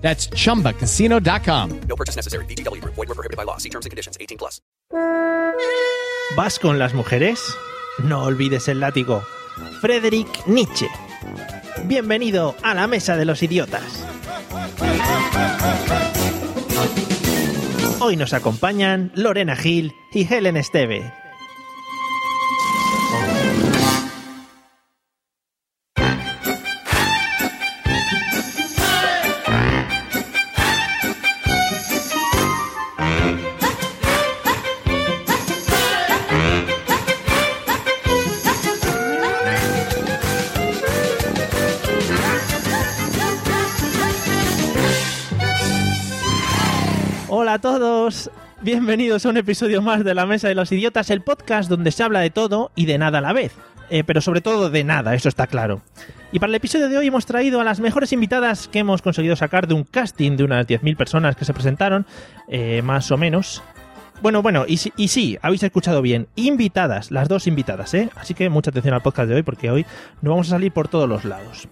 That's chumbacasino.com. No purchase necessary. VGW Group. Void were prohibited by law. See terms and conditions. 18 plus. ¿Vas con las mujeres? No olvides el látigo. Friedrich Nietzsche. Bienvenido a la Mesa de los Idiotas. Hoy nos acompañan Lorena Gil y Helen Esteve. Bienvenidos a un episodio más de La Mesa de los Idiotas, el podcast donde se habla de todo y de nada a la vez. Eh, pero sobre todo de nada, eso está claro. Y para el episodio de hoy hemos traído a las mejores invitadas que hemos conseguido sacar de un casting de unas 10.000 personas que se presentaron, eh, más o menos. Bueno, bueno, y, sí- y sí, habéis escuchado bien, invitadas, las dos invitadas, ¿eh? Así que mucha atención al podcast de hoy porque hoy nos vamos a salir por todos los lados.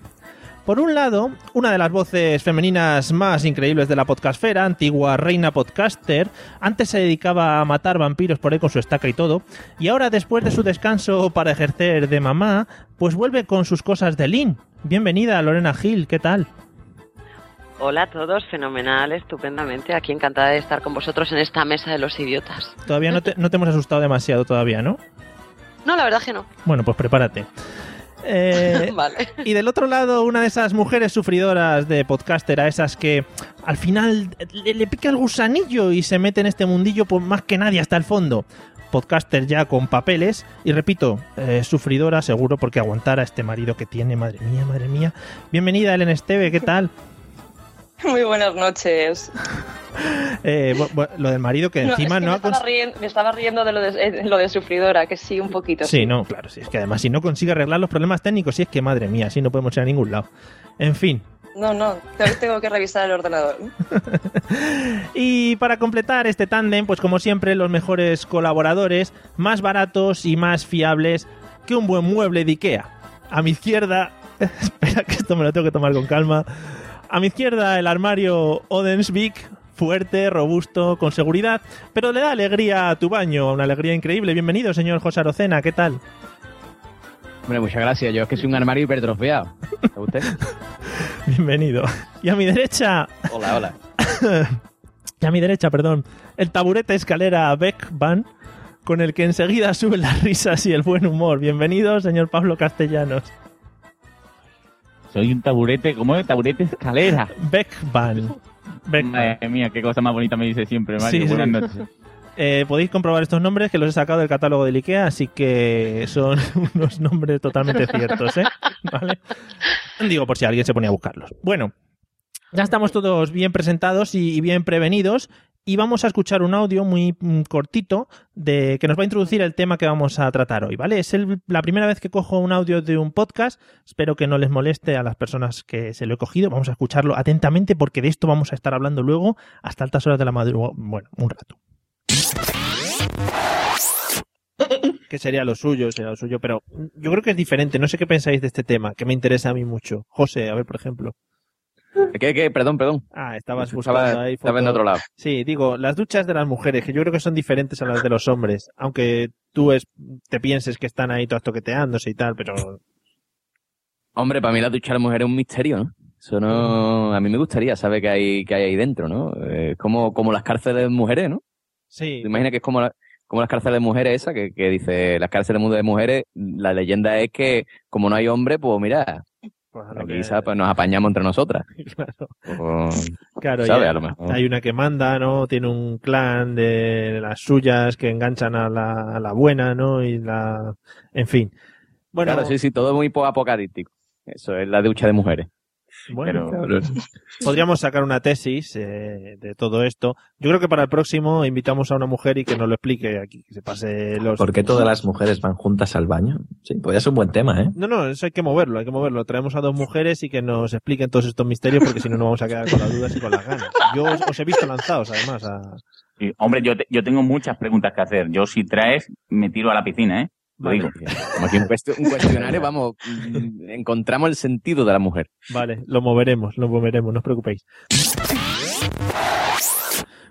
Por un lado, una de las voces femeninas más increíbles de la podcastfera, antigua reina podcaster, antes se dedicaba a matar vampiros por ahí con su estaca y todo, y ahora después de su descanso para ejercer de mamá, pues vuelve con sus cosas de Lean. Bienvenida Lorena Gil, ¿qué tal? Hola a todos, fenomenal, estupendamente. Aquí encantada de estar con vosotros en esta mesa de los idiotas. Todavía no te, no te hemos asustado demasiado todavía, ¿no? No, la verdad que no. Bueno, pues prepárate. Eh, Vale. Y del otro lado, una de esas mujeres sufridoras de podcaster, a esas que al final le, le pica el gusanillo y se mete en este mundillo pues, más que nadie hasta el fondo. Podcaster ya con papeles y repito, eh, sufridora seguro porque aguantar a este marido que tiene, madre mía, madre mía. Bienvenida, Ellen Esteve, ¿qué tal? Muy buenas noches. Eh, lo del marido que No, encima es que no me, ha estaba riendo, me estaba riendo de lo de, eh, lo de sufridora, que sí, un poquito. Sí, no, claro, sí, es que además si no consigue arreglar los problemas técnicos, sí es que madre mía, así no podemos ir a ningún lado. En fin, No, no, te- tengo que revisar el ordenador. Y para completar este tándem, pues como siempre, los mejores colaboradores, más baratos y más fiables que un buen mueble de Ikea. A mi izquierda, espera que esto me lo tengo que tomar con calma. A mi izquierda el armario Odensvik, fuerte, robusto, con seguridad, pero le da alegría a tu baño, una alegría increíble. Bienvenido, señor José Arocena, ¿qué tal? Hombre, muchas gracias. Yo es que soy un armario hipertrofiado. ¿A usted? Bienvenido. Y a mi derecha, Hola, hola. y a mi derecha, perdón, el taburete escalera Beckban, con el que enseguida suben las risas y el buen humor. Bienvenido, señor Pablo Castellanos. Soy un taburete, ¿cómo es? Taburete escalera. Beckban. Madre mía, qué cosa más bonita me dice siempre, Mario. Sí, sí. Buenas noches. Eh, podéis comprobar estos nombres que los he sacado del catálogo del IKEA, así que son unos nombres totalmente ciertos, ¿eh? ¿Vale? Digo, por si alguien se ponía a buscarlos. Bueno, ya estamos todos bien presentados y bien prevenidos. Y vamos a escuchar un audio muy mm, cortito de que nos va a introducir el tema que vamos a tratar hoy, ¿vale? Es la primera vez que cojo un audio de un podcast. Espero que no les moleste a las personas que se lo he cogido. Vamos a escucharlo atentamente porque de esto vamos a estar hablando luego hasta altas horas de la madrugada. Bueno, un rato. que sería lo suyo, sería lo suyo, pero yo creo que es diferente. No sé qué pensáis de este tema, que me interesa a mí mucho. José, a ver, por ejemplo. ¿Qué, qué? Perdón, perdón. Ah, estabas buscando Estaba, ahí estaba en otro lado. Sí, digo, las duchas de las mujeres, que yo creo que son diferentes a las de los hombres, aunque tú es, te pienses que están ahí todas toqueteándose y tal, pero Hombre, para mí la ducha de la mujer es un misterio, ¿no? Eso no... A mí me gustaría saber qué hay, qué hay ahí dentro, ¿no? Eh, como, como las cárceles de mujeres, ¿no? sí. ¿Te imaginas que es como, la- como las cárceles de mujeres esa, que, que dice, las cárceles de mujeres, la leyenda es que como no hay hombre, pues mira, Pues a lo aquí que- pues, nos apañamos entre nosotras. claro, O- claro, ¿Sabe? ya A lo mejor. hay una que manda, ¿no? Tiene un clan de las suyas que enganchan a la, a la buena, ¿no? Y la, en fin. Bueno, Claro, sí, sí, todo muy apocalíptico. Eso es la ducha de mujeres. Bueno, Pero- podríamos sacar una tesis eh, de todo esto. Yo creo que para el próximo invitamos a una mujer y que nos lo explique aquí, que se pase los... ¿Por qué todas las mujeres van juntas al baño? Sí, podría ser un buen tema, ¿eh? No, no, eso hay que moverlo, hay que moverlo. Traemos a dos mujeres y que nos expliquen todos estos misterios porque si no nos vamos a quedar con las dudas y con las ganas. Yo os, os he visto lanzados, además, a... Sí, hombre, yo, te- yo tengo muchas preguntas que hacer. Yo si traes, me tiro a la piscina, ¿eh? Lo Vale. digo. Como aquí un, cuest- un cuestionario, vamos, mm, encontramos el sentido de la mujer. Vale, lo moveremos, lo moveremos, no os preocupéis.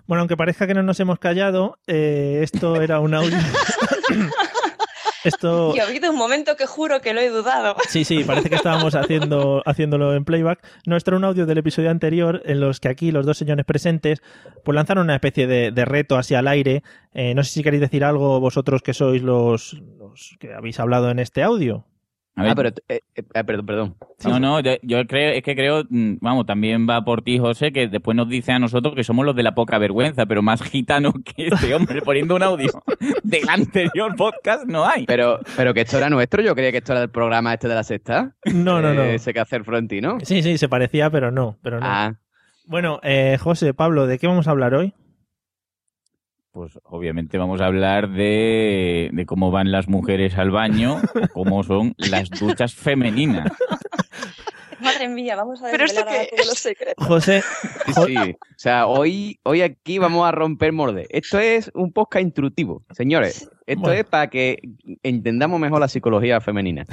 Bueno, aunque parezca que no nos hemos callado, eh, esto era un audio. esto. Y ha habido un momento que juro que lo he dudado. Sí, sí, parece que estábamos haciendo, haciéndolo en playback. No, esto era un audio del episodio anterior en los que aquí los dos señores presentes pues lanzaron una especie de, de reto hacia el aire. Eh, no sé si queréis decir algo vosotros que sois los, los que habéis hablado en este audio. A ver, Ah, pero, eh, eh, ah, perdón, perdón. no, no, yo, yo creo, es que creo, mm, vamos, también va por ti, José, que después nos dice a nosotros que somos los de la poca vergüenza, pero más gitano que este hombre poniendo un audio del anterior podcast no hay. Pero, pero que esto era nuestro, yo creía que esto era del programa este de la sexta. No, no, no. Eh, Ese que hacer Florentino. Sí, sí, se parecía, pero no, pero no. Ah, Bueno, eh, José, Pablo, ¿de qué vamos a hablar hoy? Pues obviamente vamos a hablar de, de cómo van las mujeres al baño, cómo son las duchas femeninas. Madre mía, vamos a ¿Pero esto qué todos los secretos. José, sí, sí. O sea, hoy, hoy aquí vamos a romper morde. Esto es un podcast instructivo, señores. Esto Bueno. es para que entendamos mejor la psicología femenina.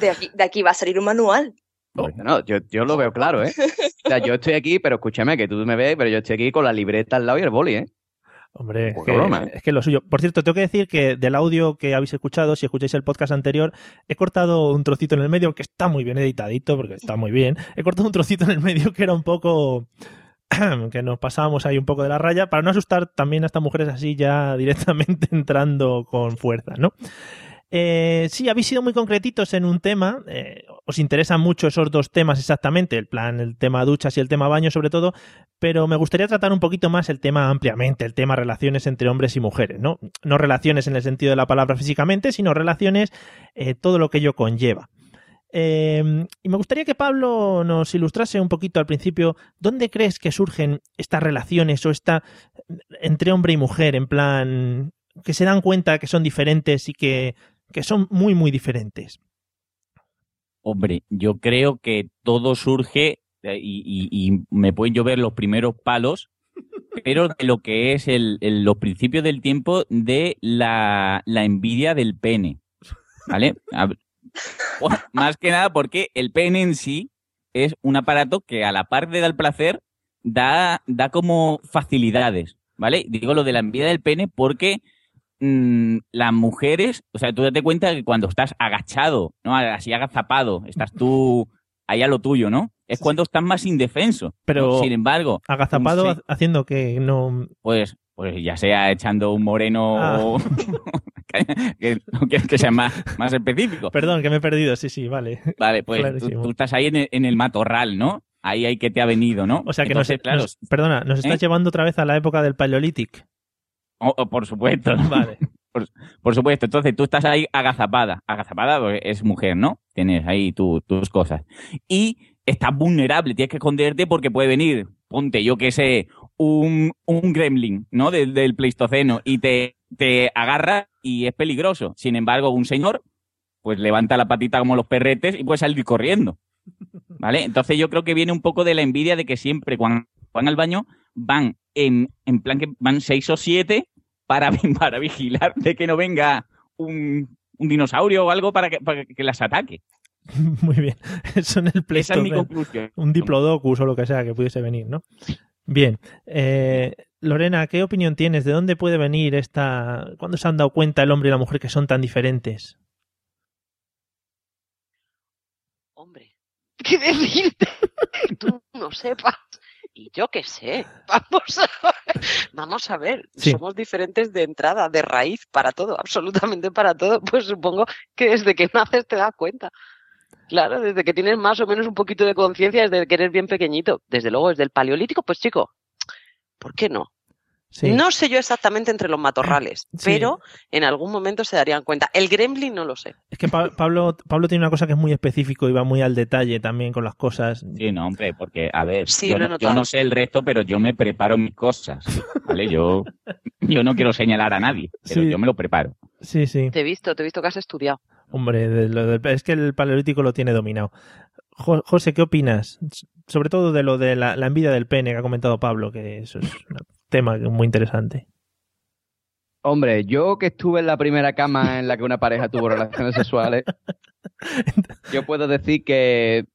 De aquí, de aquí va a salir un manual. No, yo, yo lo veo claro, ¿eh? O sea, yo estoy aquí, pero escúchame, que tú me ves, pero yo estoy aquí con la libreta al lado y el boli, ¿eh? Hombre, es Poca que, broma, ¿eh? es que lo suyo. Por cierto, tengo que decir que del audio que habéis escuchado, si escucháis el podcast anterior, he cortado un trocito en el medio que está muy bien editadito, porque está muy bien. He cortado un trocito en el medio que era un poco. que nos pasábamos ahí un poco de la raya, para no asustar también a estas mujeres así ya directamente entrando con fuerza, ¿no? Eh, sí, habéis sido muy concretitos en un tema. eh, os interesan mucho esos dos temas exactamente, el plan, el tema duchas y el tema baño sobre todo, pero me gustaría tratar un poquito más el tema ampliamente, el tema relaciones entre hombres y mujeres, ¿no? Relaciones en el sentido de la palabra físicamente, sino relaciones, eh, todo lo que ello conlleva. Eh, y me gustaría que Pablo nos ilustrase un poquito al principio dónde crees que surgen estas relaciones o esta entre hombre y mujer, en plan que se dan cuenta que son diferentes y que, que son muy, muy diferentes. Hombre, yo creo que todo surge eh, y, me pueden llover los primeros palos, pero de lo que es los principios del tiempo de la, envidia del pene. ¿Vale? Más que nada porque el pene en sí es un aparato que a la par de dar placer da, da como facilidades. ¿Vale? Digo lo de la envidia del pene porque mm, las mujeres, o sea, tú date cuenta que cuando estás agachado, ¿no? Así agazapado, estás tú ahí a lo tuyo, ¿no? Es cuando estás más indefenso. Pero- Sin embargo, Agazapado Sí. haciendo que no... pues, pues ya sea echando un moreno Ah. o que, no que sea más, más específico. Perdón, que me he perdido, sí, sí, vale. Vale, pues tú, estás ahí en el, en el matorral, ¿no? Ahí hay que te ha venido, ¿no? O sea que Entonces, nos, claro, nos- perdona, nos estás ¿Eh? llevando otra vez a la época del Paleolític. Por supuesto. Vale. Por supuesto, entonces tú estás ahí agazapada. Agazapada porque es mujer, ¿no? Tienes ahí tu- tus cosas. Y estás vulnerable, tienes que esconderte porque puede venir, ponte, yo que sé, un, un gremlin, ¿no? Del, del Pleistoceno y te, te agarra y es peligroso. Sin embargo, un señor, pues levanta la patita como los perretes y puede salir corriendo. ¿Vale? Entonces yo creo que viene un poco de la envidia de que siempre cuando van al baño van en, en plan que van seis o siete para, para vigilar de que no venga un, un dinosaurio o algo para que, para que las ataque. Muy bien. Eso en el Play Esa es mi conclusión. Un diplodocus o lo que sea que pudiese venir, ¿no? Bien. Eh, Lorena, ¿qué opinión tienes? ¿De dónde puede venir esta... ¿Cuándo se han dado cuenta el hombre y la mujer que son tan diferentes? Hombre, ¿qué decirte? Que tú no sepas. Y yo qué sé. Vamos a ver. Vamos a ver. Sí. Somos diferentes de entrada, de raíz, para todo, absolutamente para todo. Pues supongo que desde que naces te das cuenta. Claro, desde que tienes más o menos un poquito de conciencia, desde que eres bien pequeñito. Desde luego, desde el paleolítico, pues chico, ¿por qué no? Sí. No sé yo exactamente entre los matorrales, Sí. pero en algún momento se darían cuenta. El gremlin no lo sé. Es que Pa- Pablo, Pablo tiene una cosa que es muy específico y va muy al detalle también con las cosas. Sí, no, hombre, porque, a ver, Sí, yo, no, yo notado. no sé el resto, pero yo me preparo mis cosas, ¿vale? Yo, yo no quiero señalar a nadie, pero Sí. yo me lo preparo. Sí, sí. Te he visto, te he visto que has estudiado. Hombre, de lo del- es que el paleolítico lo tiene dominado. Jo- José, ¿qué opinas? Sobre todo de lo de la, la envidia del pene que ha comentado Pablo, que eso es un tema muy interesante. Hombre, yo que estuve en la primera cama en la que una pareja tuvo relaciones sexuales, yo puedo decir que,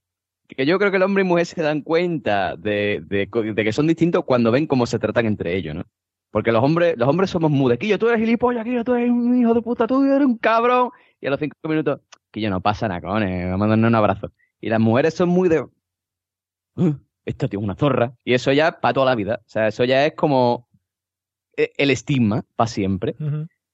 que yo creo que el hombre y mujer se dan cuenta de, de que son distintos cuando ven cómo se tratan entre ellos, ¿no? Porque los hombres, los hombres somos mudequillos, tú eres gilipollas, Quillo, tú eres un hijo de puta, tú eres un cabrón. Y a los cinco minutos, que yo no pasa nada, cojones, vamos a darnos un abrazo. Y las mujeres son muy de, "Uh, esto tío es una zorra. Y eso ya para toda la vida. O sea, eso ya es como eh, el estigma para siempre.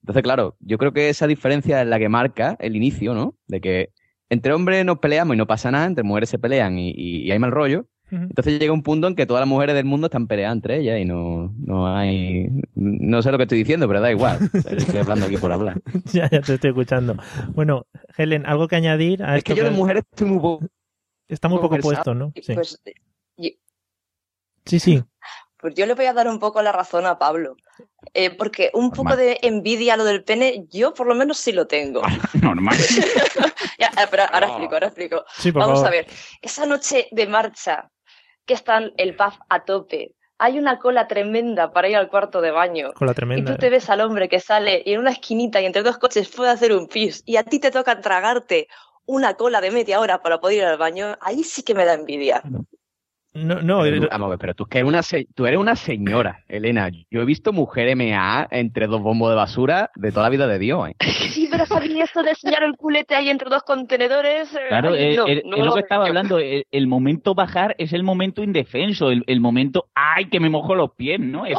Entonces, claro, yo creo que esa diferencia es la que marca el inicio, ¿no? De que entre hombres nos peleamos y no pasa nada, entre mujeres se pelean y, y- y hay mal rollo. Entonces llega un punto en que todas las mujeres del mundo están peleadas entre ellas y no, no hay... No sé lo que estoy diciendo, pero da igual. O sea, yo estoy hablando aquí por hablar. ya, ya te estoy escuchando. Bueno, Helen, ¿algo que añadir a Es esto? que yo de mujeres estoy muy... po- Está muy poco puesto, ¿no? Sí, Pues, sí. sí. pues yo le voy a dar un poco la razón a Pablo. Eh, porque un poco Normal. de envidia a lo del pene, yo por lo menos sí lo tengo. Normal. Ya, eh, pero ahora No. explico, ahora explico. Sí, por Vamos favor. a ver, esa noche de marcha, que está el pub a tope, hay una cola tremenda para ir al cuarto de baño. Con la Y tremenda. tú te ves al hombre que sale y en una esquinita y entre dos coches puede hacer un pis y a ti te toca tragarte una cola de media hora para poder ir al baño, ahí sí que me da envidia. No, no, Pero eh, tú- vamos a ver, pero tú, que eres una se- tú eres una señora, Elena. Yo he visto mujer MA entre dos bombos de basura de toda la vida de Dios, ¿eh? Sí, pero sabí eso de enseñar el culete ahí entre dos contenedores. eh, Claro, ay, es, no, es- no es lo lo que estaba hablando. El, el momento bajar es el momento indefenso, el, el momento, ¡ay, que me mojo los pies! ¿no? Es-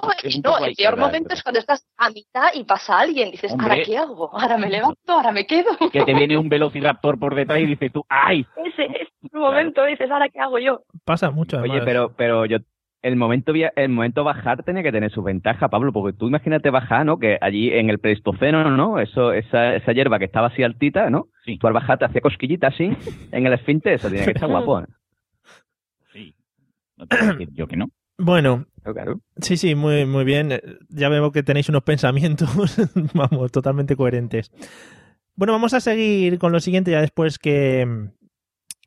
No, es el peor momento es cuando estás a mitad y pasa alguien. Dices, Hombre. ¿ahora qué hago? ¿Ahora me levanto? ¿Ahora me quedo? Que te viene un velociraptor por detrás y dices tú, ¡ay! Ese es el momento. Dices, ¿ahora qué hago yo? pasa mucho. Oye, pero, pero yo, el momento, el momento bajar tenía que tener sus ventajas, Pablo, porque tú imagínate bajar, ¿no? Que allí en el Pleistoceno, ¿no? Eso, esa, esa hierba que estaba así altita, ¿no? Sí. Tú al bajar te hacía cosquillitas así en el esfínter, eso tiene que estar guapo, ¿eh? Sí. No te voy a decir yo que no. Bueno, Claro, sí, sí, muy, muy bien. Ya veo que tenéis unos pensamientos, vamos, totalmente coherentes. Bueno, vamos a seguir con lo siguiente ya después que,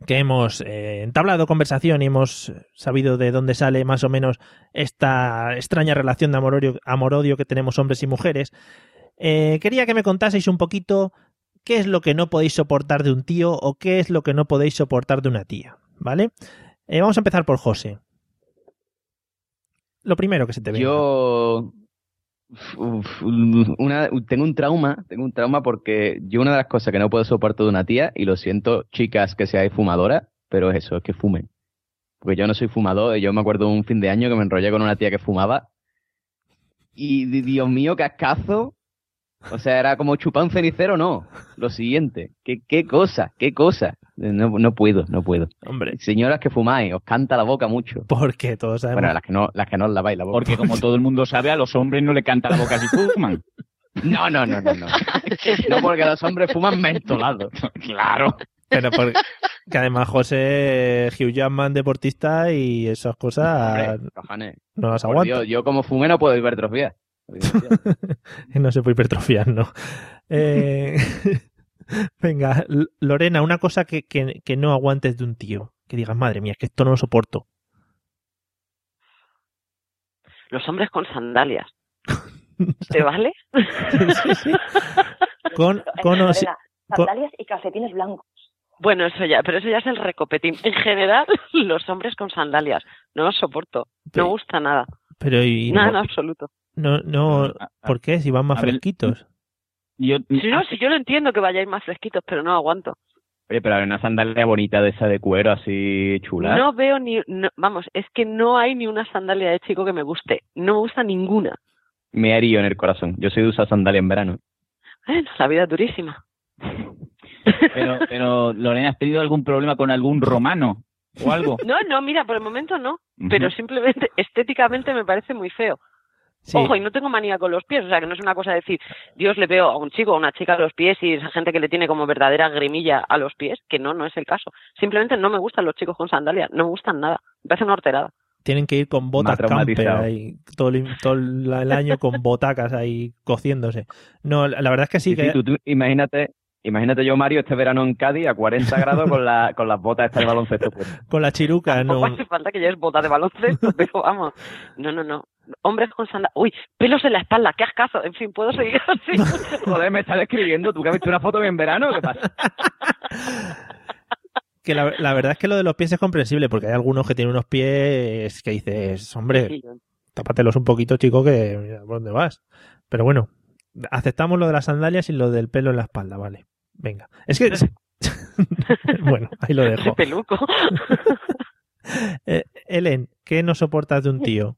que hemos eh, entablado conversación y hemos sabido de dónde sale más o menos esta extraña relación de amor-odio que tenemos hombres y mujeres. Eh, quería que me contaseis un poquito qué es lo que no podéis soportar de un tío o qué es lo que no podéis soportar de una tía, ¿vale? Eh, vamos a empezar por José. Lo primero que se te ve. Yo una, tengo un trauma, tengo un trauma porque yo una de las cosas que no puedo soportar de una tía, y lo siento, chicas que seáis fumadoras, pero es eso, es que fumen. Porque yo no soy fumador, y yo me acuerdo un fin de año que me enrollé con una tía que fumaba, y di- Dios mío, cascazo. O sea, era como chupar un cenicero, no. Lo siguiente, qué, qué cosa, qué cosa. No, no puedo, no puedo. Hombre, Señoras que fumáis, os canta la boca mucho. porque todos sabemos. Bueno, las que no, las que no os laváis la boca. Porque como todo el mundo sabe, a los hombres no le canta la boca si fuman. No, no, no, no, no. No, porque los hombres fuman mentolados. claro. Pero porque, que además José Hugh Jackman deportista y esas cosas Hombre, no las. Dios, yo como fumé no puedo hipertrofiar. no se puede hipertrofiar, ¿no? Eh, venga, Lorena, una cosa que, que, que no aguantes de un tío. Que digas, madre mía, es que esto no lo soporto. Los hombres con sandalias. ¿Te vale? Sí, sí. Con, sandalias y calcetines blancos. Bueno, eso ya, pero eso ya es el recopetín. En general, los hombres con sandalias. No los soporto. No me gusta nada. pero y Nada en absoluto. no, no, ¿por qué? Si van más a ver, fresquitos. Yo, Si no, si yo lo entiendo que vayáis más fresquitos, pero no aguanto. Oye, pero hay una sandalia bonita de esa de cuero así chula. No veo ni. no- vamos, es que no hay ni una sandalia de chico que me guste. No me gusta ninguna. Me haría en el corazón. Yo soy de usar sandalia en verano. Bueno, la vida es durísima. pero, pero, Lorena, ¿has tenido algún problema con algún romano o algo? No, no, mira, por el momento no. Pero simplemente estéticamente me parece muy feo. Sí. Ojo, y no tengo manía con los pies, o sea, que no es una cosa de decir, Dios le veo a un chico o a una chica a los pies y esa gente que le tiene como verdadera grimilla a los pies, que no, no es el caso. Simplemente no me gustan los chicos con sandalias, no me gustan nada, me parece una horterada. Tienen que ir con botas camper ahí, todo, el, todo el el año con botacas ahí cociéndose. No, la la verdad es que sí, Sí, que sí, tú, tú imagínate, imagínate yo, Mario, este verano en Cádiz a 40 grados con, la, con las botas estas de baloncesto puestas. con la chiruca no. Tampoco hace falta que lleves botas de baloncesto, pero vamos, no, no, no. Hombres con sandalias, uy, pelos en la espalda, qué ascazo, en fin, puedo seguir así. Joder, me estás describiendo, tú que has visto una foto en verano, ¿qué pasa? Que la, la verdad es que lo de los pies es comprensible, porque hay algunos que tienen unos pies que dices, hombre, Sí, tápatelos un poquito, chico, que mira por dónde vas. Pero bueno, aceptamos lo de las sandalias y lo del pelo en la espalda, vale. Venga. Es que. bueno, ahí lo dejo. peluco. Eh, Ellen, ¿qué no soportas de un tío?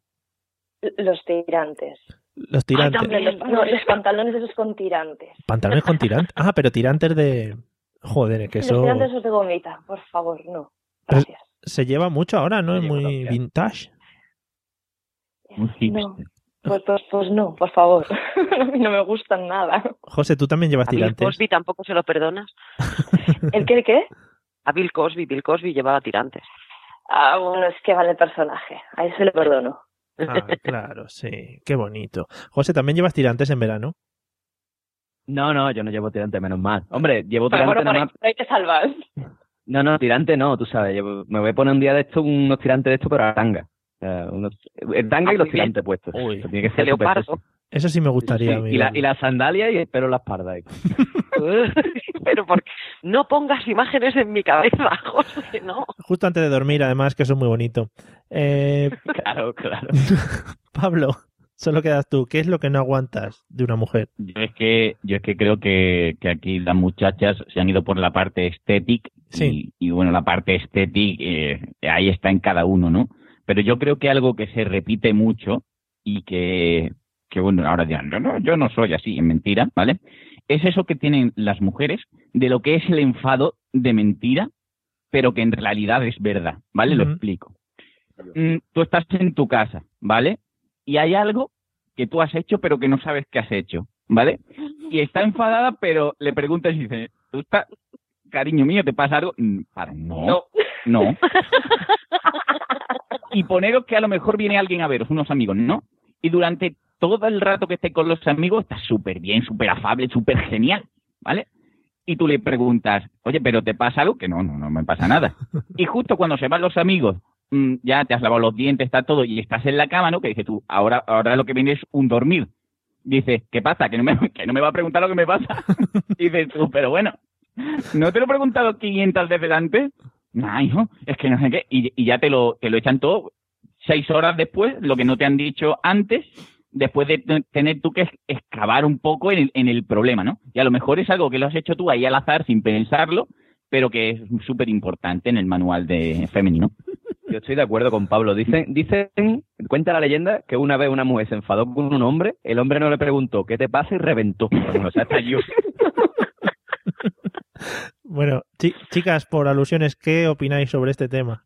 Los tirantes. Los tirantes. también. Los, no, los pantalones esos con tirantes. Pantalones con tirantes. Ah, pero tirantes de. Joder, es que Los eso tirantes esos de gomita, por favor, no. Pero- Gracias. se lleva mucho ahora, ¿no? Es muy vintage. No, pues, pues, pues no, por favor. A mí no me gustan nada. José, tú también llevas A Bill tirantes. Cosby tampoco se lo perdonas. ¿El qué, el qué? A Bill Cosby, Bill Cosby llevaba tirantes. Ah, bueno, es que vale el personaje. A él se le perdono. Ah, claro, sí. Qué bonito. José, ¿también llevas tirantes en verano? No, no, yo no llevo tirante, menos mal. Hombre, llevo Pero tirante bueno, por nada ahí, más. por ahí te salvas. No, no, tirante no, tú sabes. llevo- me voy a poner un día de esto, unos tirantes de esto, pero a tanga. Unos- el tanga Ah, y los muy bien. tirantes puestos. Uy. Tiene que De ser leopardo. Eso sí me gustaría. Sí, a mí y, la, y la sandalia y el pelo en la espalda. Pero porque no pongas imágenes en mi cabeza, José, no. Justo antes de dormir, además, que eso es muy bonito. Eh, Claro, claro. Pablo, solo quedas tú. ¿Qué es lo que no aguantas de una mujer? Yo es que, yo es que creo que, que aquí las muchachas se han ido por la parte estética Sí. y, y bueno, la parte estética eh, ahí está en cada uno, ¿no? Pero yo creo que algo que se repite mucho y que, que bueno, ahora dirán, no, no, yo no soy así, es mentira, ¿vale? Es eso que tienen las mujeres de lo que es el enfado de mentira, pero que en realidad es verdad, ¿vale? Lo explico. Mm, tú estás en tu casa, ¿vale? Y hay algo que tú has hecho pero que no sabes que has hecho, ¿vale? Y está enfadada, pero le preguntas y dice, ¿tú estás, cariño mío, te pasa algo? Mm, no, no. Y poneros que a lo mejor viene alguien a veros, unos amigos, ¿no? Y durante todo el rato que esté con los amigos está súper bien, súper afable, súper genial, ¿vale? Y tú le preguntas, oye, ¿pero te pasa algo? Que no, no, no me pasa nada. Y justo cuando se van los amigos, mm, ya te has lavado los dientes, está todo, y estás en la cama, ¿no? Que dices tú, ahora, ahora lo que viene es un dormir. Dice, ¿qué pasa? Que no, me, que no me va a preguntar lo que me pasa. Dices tú, pero bueno, ¿no te lo he preguntado 500 veces antes? No, hijo, es que no sé qué. Y, y ya te lo, te lo echan todo seis horas después, lo que no te han dicho antes, después de te- tener tú que excavar un poco en el, en el problema, ¿no? Y a lo mejor es algo que lo has hecho tú ahí al azar sin pensarlo, pero que es súper importante en el manual de femenino. Yo estoy de acuerdo con Pablo. Dicen, dicen, cuenta la leyenda que una vez una mujer se enfadó con un hombre, el hombre no le preguntó qué te pasa y reventó. O sea, estalló. Bueno, chi- chicas, por alusiones, ¿qué opináis sobre este tema?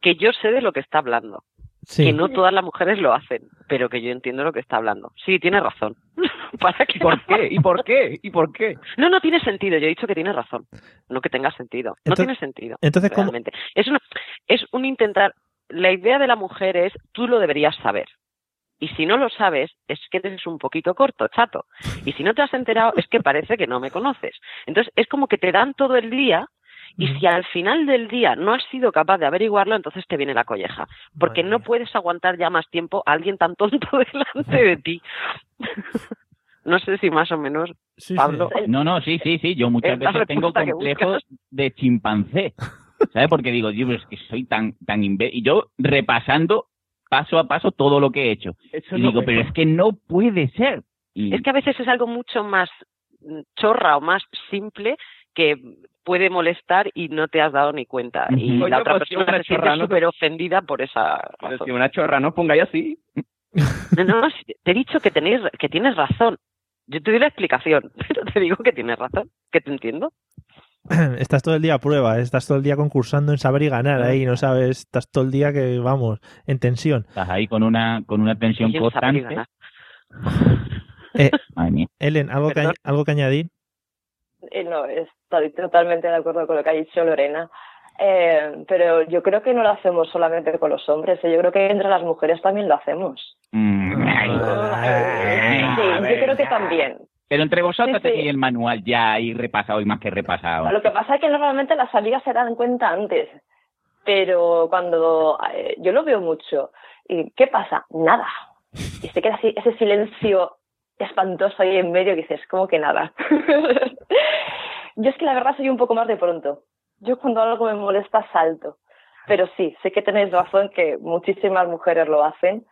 que yo sé de lo que está hablando. Sí. que no todas las mujeres lo hacen, pero que yo entiendo lo que está hablando. Sí, tiene razón. ¿Para qué? ¿Por qué? ¿Y por qué? ¿Y por qué? No, no tiene sentido. Yo he dicho que tiene razón, no que tenga sentido. No Entonces- tiene sentido. entonces, ¿cómo- realmente. Es una, es un intentar. La idea de la mujer es tú lo deberías saber. Y si no lo sabes, es que eres un poquito corto, chato. Y si no te has enterado, es que parece que no me conoces. Entonces, es como que te dan todo el día y si al final del día no has sido capaz de averiguarlo, entonces te viene la colleja. Porque Madre no mía. puedes aguantar ya más tiempo a alguien tan tonto delante de ti. no sé si más o menos, Sí, sí. Pablo. No, no, sí, sí, sí. Yo muchas veces tengo complejos de chimpancé. ¿Sabes? Porque digo, Dios, es que soy tan, tan Y yo repasando paso a paso todo lo que he hecho. Eso Y no digo, pero es que no puede ser. Y- Es que a veces es algo mucho más mm, chorra o más simple que puede molestar y no te has dado ni cuenta. Y la otra pues persona se siente súper ofendida por esa Pero razón. si una chorra no os pongáis así. No, no, te he dicho que, tenéis, que tienes razón. Yo te doy la explicación, pero te digo que tienes razón, que te entiendo. Estás todo el día a prueba, estás todo el día concursando en saber y ganar ahí, no sabes, estás todo el día que, vamos, en tensión. Estás ahí con una, con una tensión constante. Eh, Madre mía. Ellen, ¿algo que, ¿algo que añadir? Eh, no, estoy totalmente de acuerdo con lo que ha dicho Lorena. Eh, pero yo creo que no lo hacemos solamente con los hombres, eh, yo creo que entre las mujeres también lo hacemos. Mm, ay. Sí, yo creo que también. Pero entre vosotros Sí, sí. tenéis el manual ya ahí repasado y más que repasado. Lo que pasa es que normalmente las amigas se dan cuenta antes, pero cuando eh, yo lo veo mucho, ¿y qué pasa? Nada. Y se queda así ese silencio espantoso ahí en medio que dices, ¿cómo que nada? yo es que la verdad soy un poco más de pronto. Yo cuando algo me molesta salto. Pero sí, sé que tenéis razón que muchísimas mujeres lo hacen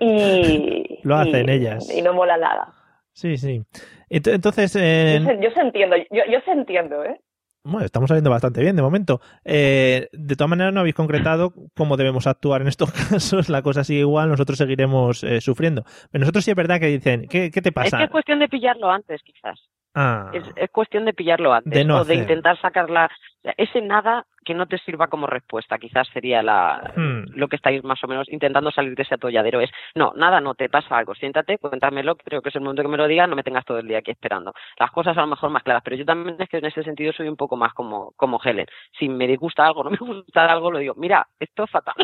y Lo hacen y- ellas. y no mola nada. Sí, sí. Ent- Entonces, eh, Yo, se, yo se entiendo, yo, yo se entiendo, ¿eh? bueno, estamos saliendo bastante bien de momento. Eh, de todas maneras, no habéis concretado cómo debemos actuar en estos casos. La cosa sigue igual, nosotros seguiremos eh, sufriendo. Pero nosotros sí es verdad que dicen, ¿qué, qué te Es pasa? que es cuestión de pillarlo antes, quizás. Ah, Es, es cuestión de pillarlo antes De no o de hacer. intentar sacarla. Ese nada que no te sirva como respuesta, quizás sería la, Hmm. lo que estáis más o menos intentando salir de ese atolladero. Es, no, nada, no te pasa algo. Siéntate, cuéntamelo, creo que es el momento que me lo digas, no me tengas todo el día aquí esperando. Las cosas a lo mejor más claras, pero yo también es que en ese sentido soy un poco más como, como Helen. Si me disgusta algo, no me gusta algo, lo digo, mira, esto es fatal.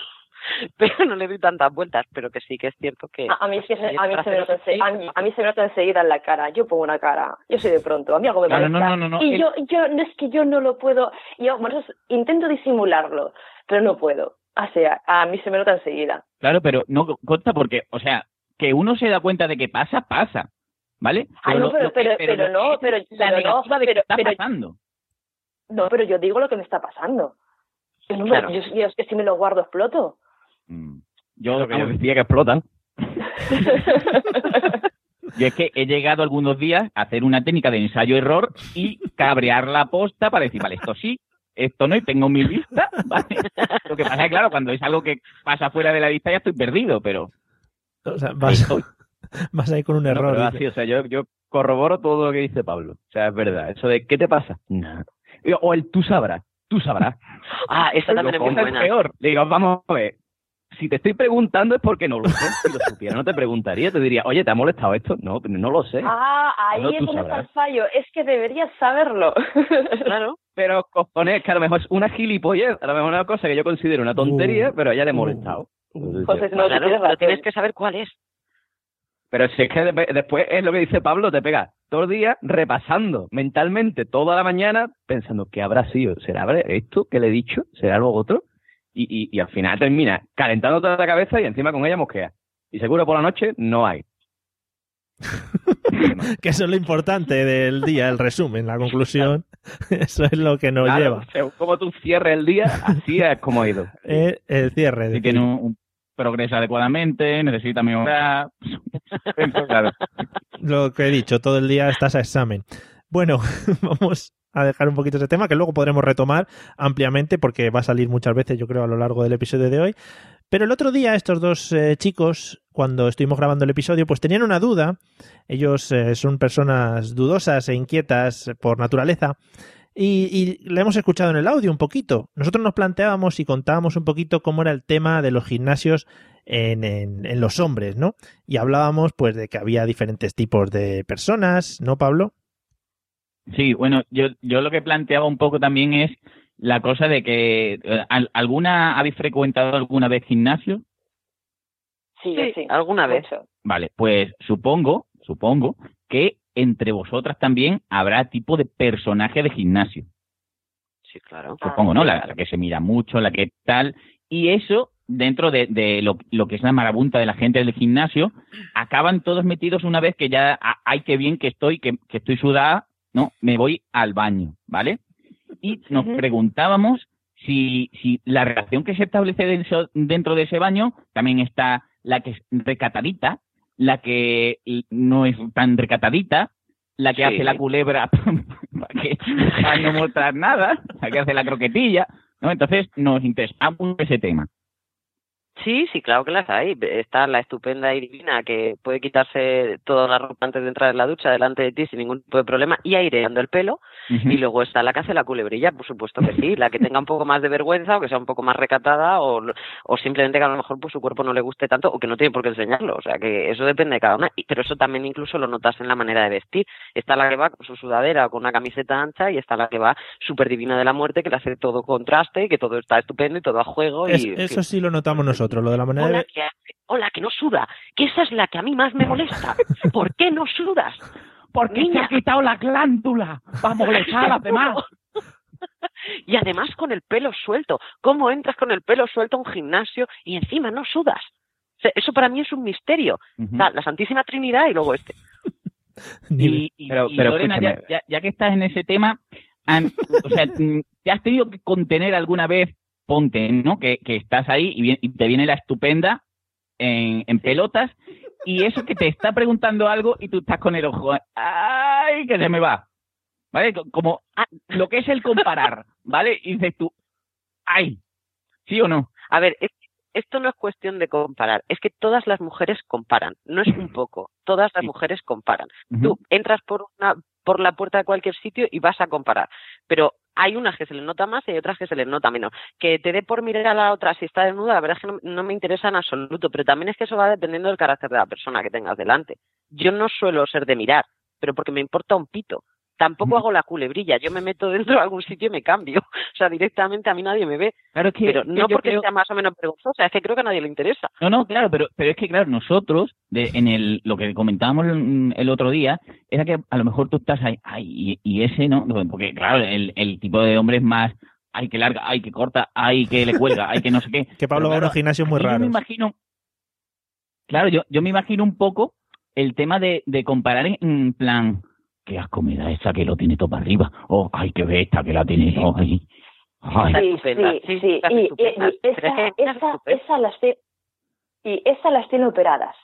Pero no le doy tantas vueltas, pero que sí que es cierto que. A, a mí, sí se- a, mí se me nota hacerlo ense- a, mí, a mí se me nota enseguida en la cara. Yo pongo una cara. Yo soy de pronto. A mí algo me Claro, molesta. no, no, no, no, Y el- yo, yo, no es que yo no lo puedo. Yo, bueno, es- intento disimularlo, pero no puedo. O sea, a mí se me nota enseguida. Claro, pero no consta porque, o sea, que uno se da cuenta de que pasa, pasa. ¿Vale? Ah, no, pero- lo que- pero- pero lo no, pero- la no, negativa de que está pero- pasando. No, pero yo digo lo que me está pasando. Yo, no me- Claro. yo, yo es que si me lo guardo exploto. Mm. Yo, Lo que yo decía que explotan. yo es que he llegado algunos días a hacer una técnica de ensayo-error y cabrear la posta para decir, vale, esto sí, esto no, y tengo mi lista, ¿vale? Lo que pasa es que, claro, cuando es algo que pasa fuera de la lista ya estoy perdido, pero... o sea, vas, vas ahí con un No, error. así, o sea, yo, yo corroboro todo lo que dice Pablo. O sea, es verdad. Eso de, ¿qué te pasa? Nada. O el tú sabrás. Tú sabrás. Ah, esa también es muy Cosa es buena. peor. Le digo, vamos a ver. Si te estoy preguntando es porque no lo sé. Si lo supiera, no te preguntaría. Te diría, oye, ¿te ha molestado esto? No, pero no lo sé. ah, ahí No, es donde está el fallo. Es que deberías saberlo. Claro. Pero cojones, que a lo mejor es una gilipollez. A lo mejor una cosa que yo considero una tontería, Uh. pero a ella le ha Uh. molestado. Uh. Pues es- no, Claro, tienes tienes que saber cuál es. Pero si es que de- después es lo que dice Pablo, te pega todo el día repasando mentalmente toda la mañana, pensando qué habrá sido, será esto que le he dicho, será algo otro, y, y, y al final termina calentando toda la cabeza y encima con ella mosquea. Y seguro por la noche no hay. que eso es lo importante del día, el resumen, la conclusión. Eso es lo que nos Claro, lleva. según como tú cierres el día, así es como ha ido. El cierre. Tiene un, un- progresa adecuadamente, necesita mejorar. Claro. lo que he dicho, todo el día estás a examen. Bueno, vamos a dejar un poquito ese tema que luego podremos retomar ampliamente porque va a salir muchas veces, yo creo, a lo largo del episodio de hoy. Pero el otro día estos dos eh, chicos, cuando estuvimos grabando el episodio, pues tenían una duda. Ellos eh, son personas dudosas e inquietas por naturaleza. Y, la hemos escuchado en el audio un poquito. Nosotros nos planteábamos y contábamos un poquito cómo era el tema de los gimnasios en, en los hombres, ¿no? Y hablábamos pues de que había diferentes tipos de personas, ¿no, Pablo? Sí, bueno, yo, yo lo que planteaba un poco también es la cosa de que eh, ¿al- ¿alguna habéis frecuentado alguna vez gimnasio? Sí, Sí, sí. alguna vez. Vale, pues supongo, supongo que entre vosotras también habrá tipo de personaje de gimnasio. Sí, claro. Ah, Supongo, ¿no? sí, La, que se mira mucho, la que tal. Y eso, dentro de, de lo, lo que es la marabunta de la gente del gimnasio, acaban todos metidos una vez que ya, ah, ay, qué bien que estoy, que, que estoy sudada, ¿no? Me voy al baño, ¿vale? Y nos preguntábamos si, si la relación que se establece de- dentro de ese baño también está la que es recatadita, la que no es tan recatadita, la que Sí. hace la culebra para, que, para no mostrar nada, la que hace la croquetilla, ¿no? Entonces nos interesa mucho ese tema. Sí, sí, claro que las hay. Está la estupenda y divina que puede quitarse toda la ropa antes de entrar en la ducha delante de ti sin ningún tipo de problema y aireando el pelo. Y luego está la que hace la culebrilla, por supuesto que sí. La que tenga un poco más de vergüenza o que sea un poco más recatada o, o simplemente que a lo mejor pues, su cuerpo no le guste tanto o que no tiene por qué enseñarlo. O sea que eso depende de cada una. Pero eso también incluso lo notas en la manera de vestir. Está la que va con su sudadera o con una camiseta ancha y está la que va súper divina de la muerte que le hace todo contraste y que todo está estupendo y todo a juego. Y, Es- eso sí lo notamos nosotros, lo de la manera de... Hola que, hace- hola, que no suda, que esa es la que a mí más me molesta. ¿Por qué no sudas? Porque Niña. se ha quitado la glándula para molestar a las demás. Y además con el pelo suelto. ¿Cómo entras con el pelo suelto a un gimnasio y encima no sudas? O sea, eso para mí es un misterio. La Santísima Trinidad y luego este. Y, y- Pero- y, pero Lorena, ya, escúchame. ya- ya que estás en ese tema, o sea, ¿te has tenido que contener alguna vez? Ponte, ¿no? Que, que estás ahí y, bien- y te viene la estupenda en, en pelotas y eso que te está preguntando algo y tú estás con el ojo, ¡ay, que se me va! ¿Vale? Co- Como ah, lo que es el comparar, ¿vale? Y dices tú, ¡ay! ¿Sí o no? A ver, es- esto no es cuestión de comparar, es que todas las mujeres comparan, no es un poco, todas las mujeres comparan. Tú entras por una por la puerta de cualquier sitio y vas a comparar, pero hay unas que se les nota más y hay otras que se les nota menos. Que te dé por mirar a la otra si está desnuda, la verdad es que no, no me interesa en absoluto, pero también es que eso va dependiendo del carácter de la persona que tengas delante. Yo no suelo ser de mirar, pero porque me importa un pito. Tampoco hago la culebrilla, yo me meto dentro de algún sitio y me cambio. O sea, directamente a mí nadie me ve. Claro, es que, Pero que no porque creo- sea más o menos vergonzosa, es que creo que a nadie le interesa. No, no, claro, pero, pero es que, claro, nosotros, de, en el, lo que comentábamos el, el otro día, era que a lo mejor tú estás ahí, ay, y, y ese, ¿no? Porque, claro, el, el tipo de hombre es más, ay, que larga, ay, que corta, ay, que le cuelga, ay, que no sé qué. Que Pablo Pero, va a gimnasios muy aquí Yo me imagino, claro, yo, yo me imagino un poco el tema de, de comparar en plan, qué asco me da esa que lo tiene todo para arriba, o, ay, qué besta que la tiene todo ahí. Ay, Sí, sí, sí, Y, esa, que las tiene, y esa las tiene operadas.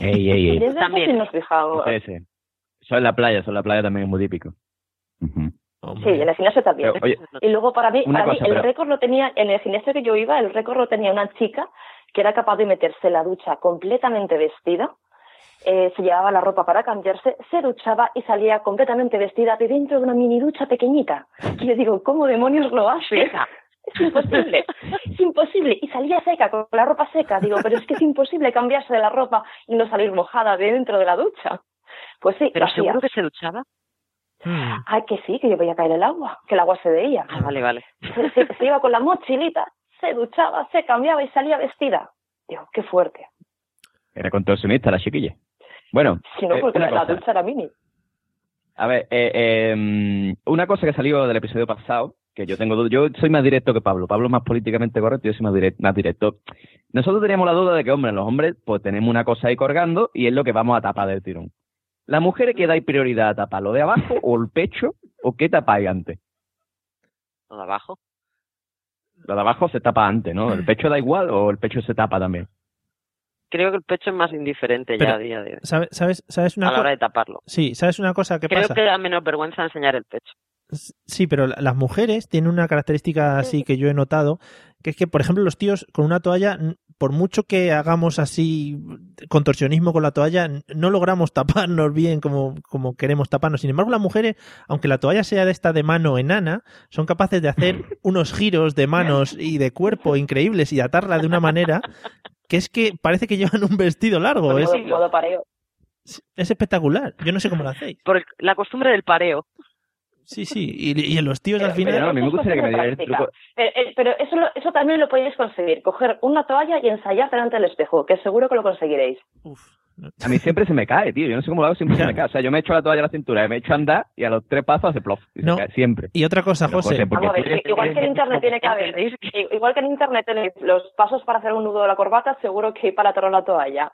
Ey, ey, ey. Desde eso También. sí nos fijamos. Sí, sí. Eso en la playa, eso en la playa también es muy típico. Sí, en el gimnasio también. Pero, oye, Y luego para mí, para mí el pero- récord lo tenía, en el gimnasio que yo iba, el récord lo tenía una chica que era capaz de meterse en la ducha completamente vestida, eh, se llevaba la ropa para cambiarse, se duchaba y salía completamente vestida de dentro de una mini ducha pequeñita. Y yo digo, ¿cómo demonios lo hace? Seca. Es imposible, es imposible. Y salía seca, con la ropa seca. Digo, pero es que es imposible cambiarse de la ropa y no salir mojada de dentro de la ducha. Pues sí, Pero seguro que se duchaba. Mm. Ay, que sí, que yo veía caer el agua, que el agua se veía. Ah, vale, vale. Se, se- se iba con la mochilita, se duchaba, se cambiaba y salía vestida. Digo, qué fuerte. Era contorsionista la chiquilla. Bueno, Si no, eh, porque una la ducha era mini. A ver, eh, eh, una cosa que salió del episodio pasado, que yo tengo duda, yo soy más directo que Pablo. Pablo es más políticamente correcto, yo soy más, direct- más directo. Nosotros teníamos la duda de que, hombre, los hombres, pues tenemos una cosa ahí colgando y es lo que vamos a tapar del tirón. ¿Las mujeres que dais prioridad a tapar lo de abajo o el pecho o qué tapáis antes? Lo de abajo. Lo de abajo se tapa antes, ¿no? ¿El pecho da igual o el pecho se tapa también? Creo que el pecho es más indiferente Pero- ya a día de hoy. ¿Sabes, sabes, sabes una A la hora de taparlo. Sí, ¿sabes una cosa que Creo pasa? que da menos vergüenza enseñar el pecho. Sí, pero la- las mujeres tienen una característica así que yo he notado, que es que, por ejemplo, los tíos con una toalla por mucho que hagamos así contorsionismo con la toalla, no logramos taparnos bien como, como queremos taparnos. Sin embargo, las mujeres, aunque la toalla sea de esta de mano enana, son capaces de hacer unos giros de manos y de cuerpo increíbles y atarla de una manera que es que parece que llevan un vestido largo. Es, Modo, modo pareo. es espectacular. Yo no sé cómo lo hacéis. Por el- la costumbre del pareo. Sí, sí. Y, y en los tíos al Pero- final... no, a mí me gustaría que me diera el truco. Pero, eh, pero eso, lo- eso también lo podéis conseguir. Coger una toalla y ensayar delante del espejo, que seguro que lo conseguiréis. Uf, A mí siempre se me cae, tío. Yo no sé cómo lo hago, siempre se me cae. O sea, yo me echo la toalla a la cintura, me echo a andar y a los tres pasos hace plof. Y se No. cae, siempre. Y otra cosa, Pero, José. José, porque Vamos a tú ver, eres- igual que en internet tiene que haber, igual que en internet tenéis los pasos para hacer un nudo de la corbata, seguro que hay para atar la toalla.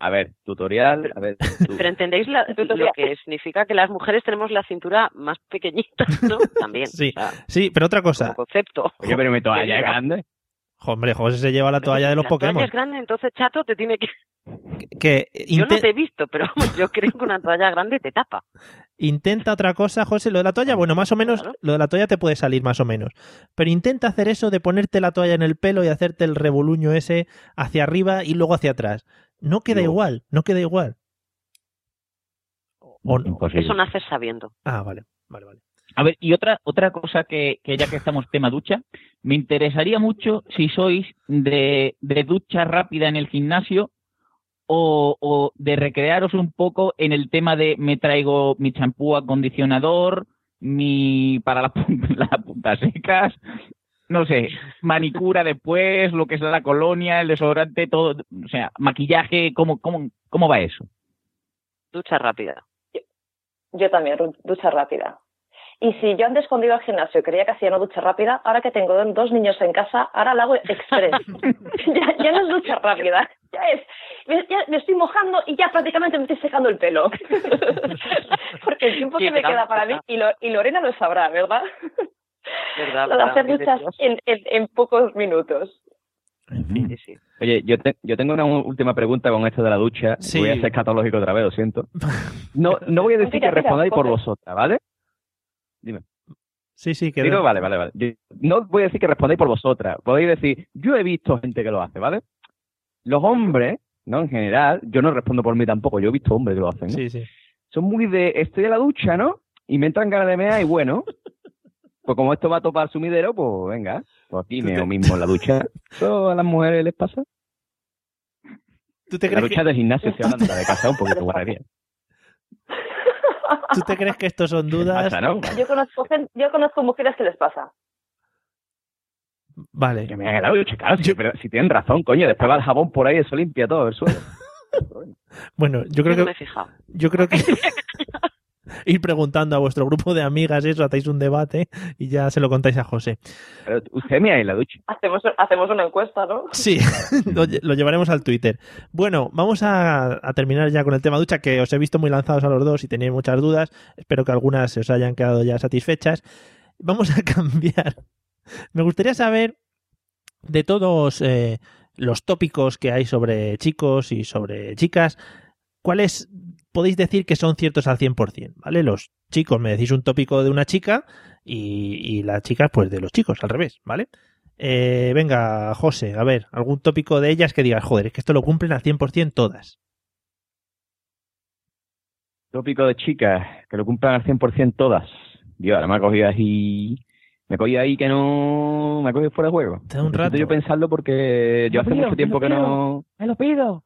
A ver, tutorial, a ver. tú- Pero entendéis la- lo que significa que las mujeres tenemos la cintura más pequeñita, ¿no? También. Sí. o sea, Sí, pero otra cosa. como concepto. Oye, pero mi toalla es grande. Hombre, José se lleva la toalla de los la toalla Pokémon. es grande, entonces chato te tiene que... Que Yo no te he visto, pero yo creo que una toalla grande te tapa. intenta otra cosa, José. Lo de la toalla, bueno, más o menos, Claro. lo de la toalla te puede salir más o menos. Pero intenta hacer eso de ponerte la toalla en el pelo y hacerte el revoluño ese hacia arriba y luego hacia atrás. No queda No. igual, no queda igual. O no. Eso naces sabiendo. Ah, vale, vale, vale. A ver, y otra, otra cosa que, que ya que estamos tema ducha, me interesaría mucho si sois de, de ducha rápida en el gimnasio o, o de recrearos un poco en el tema de me traigo mi champú acondicionador, mi para las las puntas secas, no sé, manicura después, lo que es la colonia, el desodorante, todo, o sea, maquillaje, ¿cómo, cómo, cómo va eso? Ducha rápida. Yo también, ducha rápida. Y si yo antes cuando iba al gimnasio creía que hacía una ducha rápida, ahora que tengo dos niños en casa, ahora la hago express. ya, ya no es ducha rápida, ya es, me, ya me estoy mojando y ya prácticamente me estoy secando el pelo. Porque el tiempo Sí, que me queda para mí, y, Lo- y Lorena lo sabrá, ¿verdad? ¿Verdad? Lo de hacer duchas en, en, en pocos minutos. Sí, sí. Oye, yo, te- yo tengo una última pregunta con esto de la ducha. Sí. Voy a ser catológico otra vez, lo siento. No, no voy a decir que respondáis por vosotras, ¿vale? Dime. Sí, sí, que Digo, vale, vale, vale. Yo- no voy a decir que respondáis por vosotras. Podéis decir, yo he visto gente que lo hace, ¿vale? Los hombres, ¿no? En general, yo no respondo por mí tampoco, yo he visto hombres que lo hacen, ¿no? Sí, sí. Son muy de, estoy en la ducha, ¿no? Y me entran ganas de mear y bueno, pues como esto va a topar sumidero, pues venga, pues aquí meo mismo en la ducha. ¿Eso a las mujeres les pasa? ¿Tú te La crees ducha que, del gimnasio, estoy hablando, la de casa un poquito guarrería. ¿Tú te crees que esto son dudas? Pasa, ¿no? Yo conozco, yo conozco mujeres que les pasa. Vale. Que me la ducha, claro, sí, pero si tienen razón, coño, después va el jabón por ahí, eso limpia todo el suelo. Bueno, yo creo Yo no me que he fijado. yo creo que ir preguntando a vuestro grupo de amigas eso, hacéis un debate y ya se lo contáis a José. Pero usted me ha en la ducha. Hacemos, hacemos una encuesta, ¿no? Sí, lo, lle- lo llevaremos al Twitter. Bueno, vamos a, a terminar ya con el tema ducha, que os he visto muy lanzados a los dos y tenéis muchas dudas. Espero que algunas se os hayan quedado ya satisfechas. Vamos a cambiar. Me gustaría saber de todos eh, los tópicos que hay sobre chicos y sobre chicas, ¿cuáles podéis decir que son ciertos al 100%? ¿Vale? Los chicos me decís un tópico de una chica y, y las chicas pues de los chicos, al revés, ¿vale? Eh, venga, José, a ver, algún tópico de ellas que digas, joder, es que esto lo cumplen al 100% todas. Tópico de chicas, que lo cumplan al 100% todas. Dios, ahora me ha cogido ahí... Me ha cogido ahí que no... Me ha cogido fuera de juego. Te da un rato. yo pensarlo porque yo hace pido, mucho tiempo que no... ¡Me lo pido!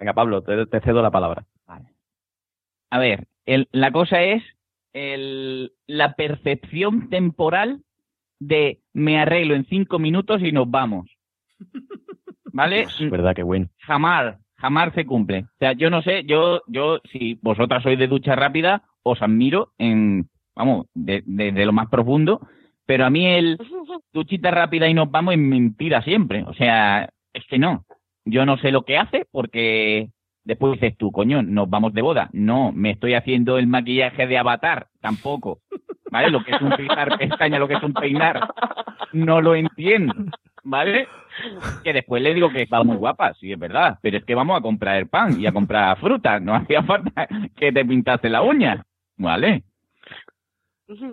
Venga, Pablo, te, te cedo la palabra. A ver, el- la cosa es el, la percepción temporal de me arreglo en cinco minutos y nos vamos. ¿Vale? Es verdad que bueno. Jamás, jamás se cumple. O sea, yo no sé, yo, yo, si vosotras sois de ducha rápida, os admiro en, vamos, de, de- de lo más profundo, pero a mí el duchita rápida y nos vamos es mentira siempre. O sea, es que no. Yo no sé lo que hace porque después dices tú, coño, nos vamos de boda. No, me estoy haciendo el maquillaje de avatar, tampoco. ¿Vale? Lo que es un fijar pestaña, lo que es un peinar, no lo entiendo. ¿Vale? Que después le digo que va muy guapa, sí, es verdad, pero es que vamos a comprar el pan y a comprar fruta, no hacía falta que te pintaste la uña, ¿vale?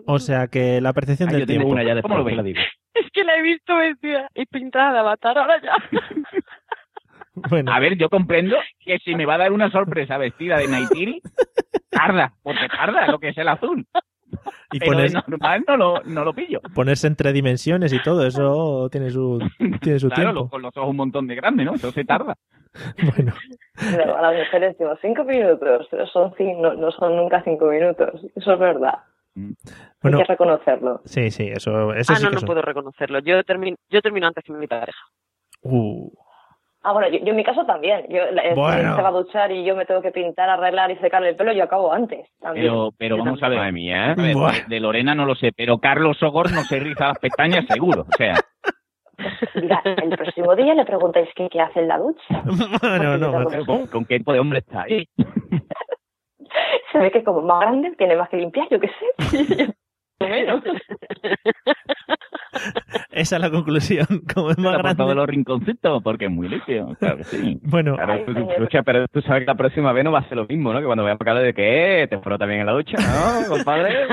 O sea que la percepción Ah, del tiempo. una ya ¿Cómo lo veis? Es que la he visto vestida y pintada de avatar ahora ya. Bueno, A ver, yo comprendo que si me va a dar una sorpresa vestida de Naitiri, tarda, porque tarda lo que es el azul. y Pero poner- de normal no lo, no lo pillo. ponerse entre dimensiones y todo, eso tiene su, tiene su Claro, lo- tiempo. con los ojos un montón de grandes, ¿no? Eso se tarda. Bueno, Pero a las mujeres digo, cinco minutos, pero son no, no son nunca cinco minutos. Eso es verdad. bueno, Hay que reconocerlo. sí, sí, eso, eso ah, sí no, que no son- puedo reconocerlo. Yo termino, yo termino antes que mi pareja. Uh, Ah, bueno, yo, yo en mi caso también. Yo, la- Bueno. se va a duchar y yo me tengo que pintar, arreglar y secarle el pelo, yo acabo antes. También. Pero, pero vamos a ver. Madre mía. A ver, Buah. de, de Lorena no lo sé, pero Carlos Sogor no se riza las pestañas seguro. O sea, Mira, el próximo día le preguntáis qué, qué hace en la ducha. bueno, no, pero ¿con, con qué tipo de hombre está ahí? Se ve que como más grande, tiene más que limpiar, yo qué sé. Menos. Esa es la conclusión. Como es más Está por todos grande. los rinconcitos, porque es muy limpio. Claro que sí. Bueno, Claro, Ay, tú- señor. escucha, pero tú sabes que la próxima vez no va a ser lo mismo, ¿no? Que cuando veamos cara de que eh, te frota bien en la ducha, ¿no, compadre?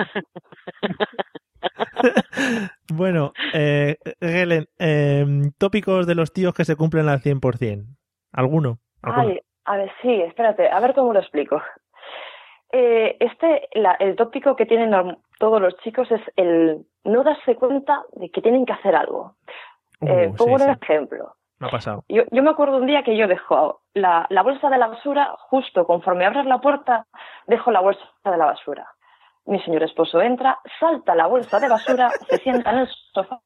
bueno, eh, Helen, eh, tópicos de los tíos que se cumplen al 100%. ¿Alguno? ¿Alguno? Ay, a ver, sí, espérate, a ver cómo lo explico. Eh, este, la- el tópico que tienen norm- todos los chicos es el no darse cuenta de que tienen que hacer algo. Eh, Uh, pongo sí, un sí, ejemplo. me ha pasado. Yo, yo me acuerdo un día que yo dejo la, la bolsa de la basura, justo conforme abres la puerta, dejo la bolsa de la basura. Mi señor esposo entra, salta la bolsa de basura, se sienta en el sofá.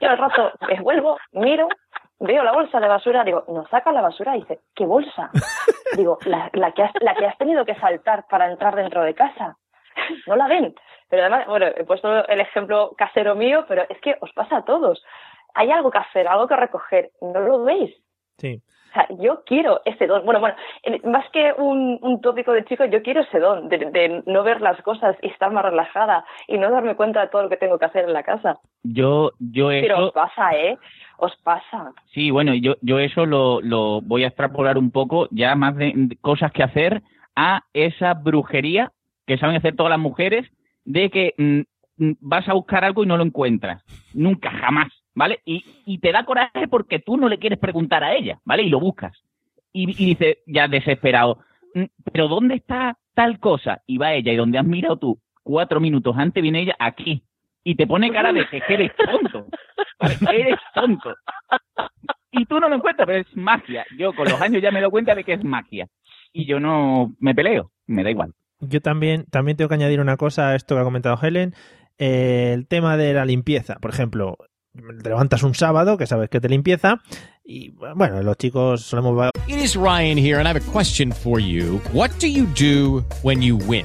Yo al rato me vuelvo, miro, veo la bolsa de basura, digo, no saca la basura, y dice, ¿qué bolsa? Digo, la, la, que has, la que has tenido que saltar para entrar dentro de casa. No la ven. Pero además, bueno, he puesto el ejemplo casero mío, pero es que os pasa a todos. Hay algo que hacer, algo que recoger, no lo veis. Sí. O sea, yo quiero ese don. Bueno, bueno, más que un, un tópico de chico, yo quiero ese don de, de no ver las cosas y estar más relajada y no darme cuenta de todo lo que tengo que hacer en la casa. Yo, yo Pero eso, os pasa, ¿eh? Os pasa. sí, bueno, yo, yo eso lo, lo voy a extrapolar un poco, ya más de, de cosas que hacer, a esa brujería que saben hacer todas las mujeres, de que mm, mm, vas a buscar algo y no lo encuentras. Nunca, jamás, ¿vale? Y, y te da coraje porque tú no le quieres preguntar a ella, ¿vale? Y lo buscas. Y, y dice, ya desesperado, "Mm, pero ¿dónde está tal cosa? Y va ella, y donde has mirado tú cuatro minutos antes, viene ella aquí. Y te pone cara de que eres tonto. Eres tonto. Y tú no lo encuentras, pero es magia. Yo con los años ya me doy cuenta de que es magia. Y yo no me peleo, me da igual. Yo también, también tengo que añadir una cosa a esto que ha comentado Helen. Eh, el tema de la limpieza. Por ejemplo, te levantas un sábado, que sabes que te limpieza, y bueno, los chicos solemos... It is Ryan here, and I have a question for you. What do you do when you win?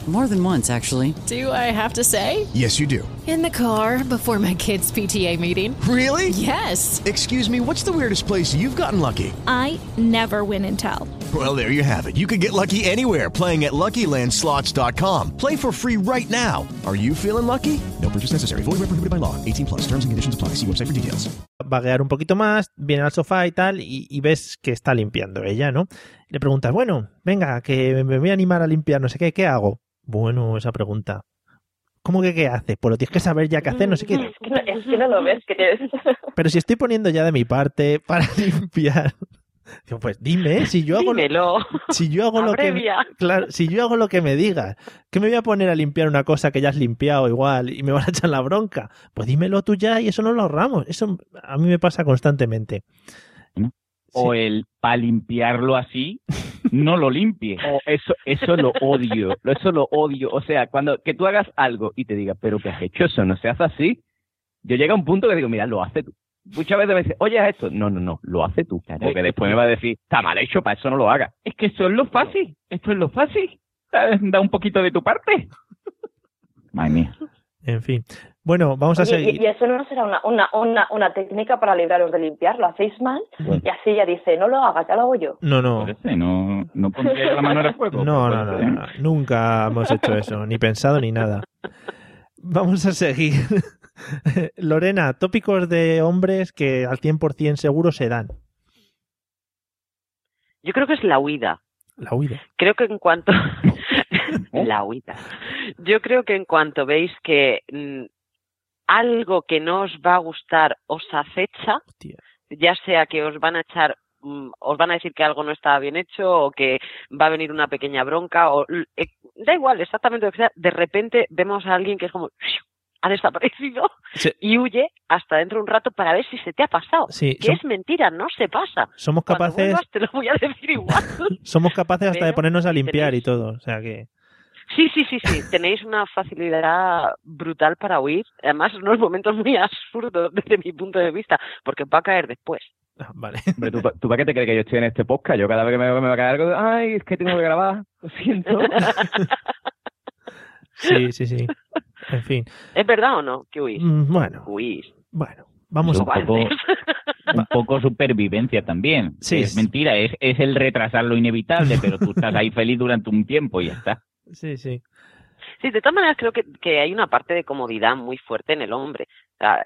More than once, actually. Do I have to say? Yes, you do. In the car before my kids' PTA meeting. Really? Yes. Excuse me, what's the weirdest place you've gotten lucky? I never win and tell. Well, there you have it. You can get lucky anywhere playing at LuckyLandSlots.com. Play for free right now. Are you feeling lucky? No purchase necessary. Void where prohibited by law. 18 plus. Terms and conditions apply. See website for details. vaguear un poquito más, viene al sofá y tal, y, y ves que está limpiando ella, ¿no? Le preguntas, bueno, venga, que me voy a animar a limpiar, no sé qué, ¿qué hago? Bueno, esa pregunta. ¿Cómo que qué hace? Pues lo tienes que saber ya qué hacer, no sé qué. Es que no, es que no lo ves, que tienes... Pero si estoy poniendo ya de mi parte para limpiar. Digo, pues dime, si yo hago, Dímelo. si yo hago lo que claro, si yo hago lo que me digas, que me voy a poner a limpiar una cosa que ya has limpiado igual y me van a echar la bronca, pues dímelo tú ya y eso no lo ahorramos. Eso a mí me pasa constantemente. O el para limpiarlo así, no lo limpie. O eso, eso lo odio. Eso lo odio. O sea, cuando que tú hagas algo y te diga, pero ¿qué has hecho? Eso no se hace así. Yo llega a un punto que digo, mira, lo hace tú. Muchas veces me dice, oye, haz esto. No, no, no, lo hace tú. Porque después me va a decir, está mal hecho, para eso no lo haga. Es que eso es lo fácil. Esto es lo fácil. Da da un poquito de tu parte. Madre mía. En fin. Bueno, vamos a Oye, seguir. y, y eso no será una, una, una, una técnica para libraros de limpiar, lo hacéis mal y así ya dice, no lo hagas, ya lo hago yo. No, no. No, no pondría la mano en el fuego. No, no, no, no, no. Nunca hemos hecho eso, ni pensado ni nada. Vamos a seguir. Lorena, tópicos de hombres que al 100% seguro se dan. Yo creo que es la huida. La huida. Creo que en cuanto la huida. Yo creo que en cuanto veis que mm, algo que no os va a gustar os acecha, ya sea que os van a echar mm, os van a decir que algo no está bien hecho o que va a venir una pequeña bronca o eh, da igual exactamente lo que sea, de repente vemos a alguien que es como ha desaparecido Sí. y huye hasta dentro de un rato para ver si se te ha pasado. Sí, que es mentira, no se pasa. Somos Cuando capaces, vuelvas te lo voy a decir igual. somos capaces hasta de ponernos a limpiar y todo. O sea que. Sí, sí, sí, sí. Tenéis una facilidad brutal para huir. Además, unos momentos muy absurdos desde mi punto de vista, porque va a caer después. Vale. Hombre, ¿tú, pa- ¿tú para qué te crees que yo estoy en este podcast? Yo cada vez que me, me va a caer algo, ay, es que tengo que grabar, lo siento. Sí, sí, sí. En fin. ¿Es verdad o no que huís? Mm, Bueno, Huís. bueno. Vamos un a poco, un poco supervivencia también. Sí. Es mentira, es, es el retrasar lo inevitable, pero tú estás ahí feliz durante un tiempo y ya está. Sí, sí. Sí, de todas maneras creo que, que hay una parte de comodidad muy fuerte en el hombre.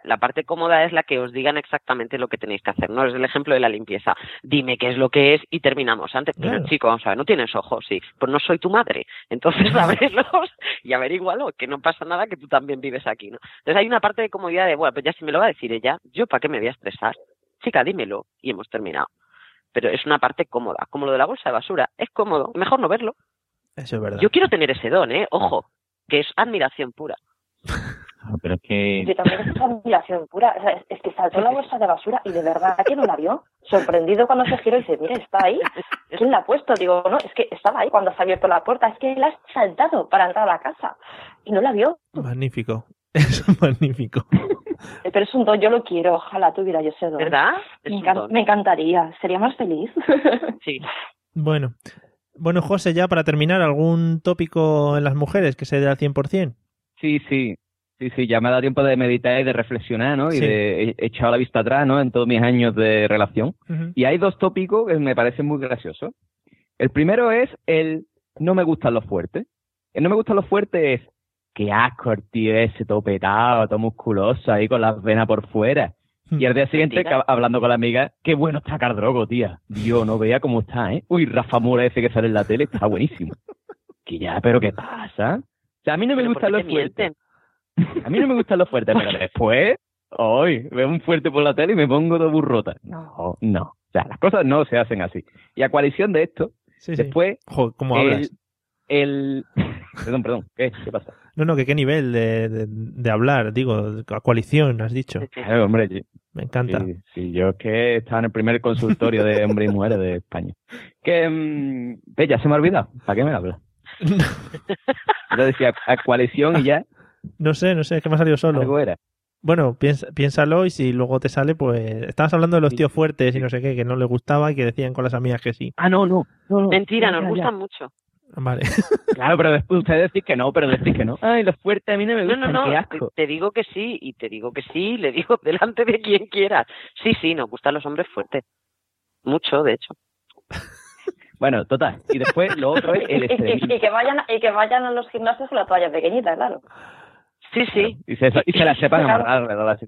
La parte cómoda es la que os digan exactamente lo que tenéis que hacer, ¿no? Es el ejemplo de la limpieza. Dime qué es lo que es y terminamos antes. Pero Claro. chico, vamos a ver, no tienes ojos, sí. Pues no soy tu madre. Entonces ábrelos y averígualo, que no pasa nada, que tú también vives aquí, ¿no? Entonces hay una parte de comodidad de, bueno, pues ya si me lo va a decir ella, ¿yo para qué me voy a estresar? Chica, dímelo y hemos terminado. Pero es una parte cómoda, como lo de la bolsa de basura. Es cómodo, mejor no verlo. Eso es verdad. Yo quiero tener ese don, ¿eh? Ojo, que es admiración pura. Pero es que Yo también es admiración pura. O sea, es, que saltó la bolsa de basura y de verdad que no la vio. Sorprendido cuando se giró y dice, mira, está ahí. ¿Quién la ha puesto? Digo, no, es que estaba ahí cuando se ha abierto la puerta. Es que la has saltado para entrar a la casa. Y no la vio. Magnífico. Es magnífico. Eh, Pero es un don, yo lo quiero. Ojalá tuviera yo ese don. ¿Verdad? Es Me, un encan- don. me encantaría. Sería más feliz. Sí. Bueno. Bueno, José, ya para terminar, ¿algún tópico en las mujeres que se dé al 100%? Sí, sí. Sí, sí, ya me ha dado tiempo de meditar y de reflexionar, ¿no? Y de he echado la vista atrás, ¿no? En todos mis años de relación. Y hay dos tópicos que me parecen muy graciosos. El primero es el no me gustan los fuertes. El no me gustan los fuertes es qué asco el tío ese todo petado, todo musculoso ahí con las venas por fuera. Y al día siguiente, hablando con la amiga, qué bueno está Cardrogo, tía. Dios, no vea cómo está, ¿eh? Uy, Rafa Mora ese que sale en la tele está buenísimo. Que ya, pero ¿qué pasa? O sea, a mí no me Pero ¿por gustan los te fuertes. A mí no me gustan los fuertes, pero después, hoy veo un fuerte por la tele y me pongo de burrota. No, no. O sea, las cosas no se hacen así. Y a coalición de esto, Sí, sí. después, Jo, ¿cómo el, hablas? el... Perdón, perdón. ¿Qué? ¿Qué pasa? No, no, que qué nivel de, de, de hablar, digo, a coalición, has dicho. Claro, hombre, sí. Me encanta. Sí, sí, yo es que estaba en el primer consultorio de hombres y mujeres de España. Que, mm, ve, ya se me ha olvidado. ¿Para qué me hablas? Yo decía a coalición y ya No sé, no sé, es que me ha salido solo. algo era. Bueno, piensa, piénsalo y si luego te sale, pues... Estabas hablando de los tíos fuertes y no sé qué, que no les gustaba y que decían con las amigas que sí. Ah, no, no. no, no. Mentira, Ya, nos ya, gustan ya. mucho. Vale. Claro, pero después ustedes decís que no, pero decís que no. Ay, los fuertes a mí no me No, gustan, no, no, qué te, asco. te digo que sí, y te digo que sí, le digo delante de quien quieras. Sí, sí, nos gustan los hombres fuertes. Mucho, de hecho. Bueno, total. Y después lo otro es el y, y- extremismo. y que vayan, y que vayan a los gimnasios con la toalla pequeñita, claro. Sí, sí. Y se, y se la sepan Claro. amarrar, ¿verdad?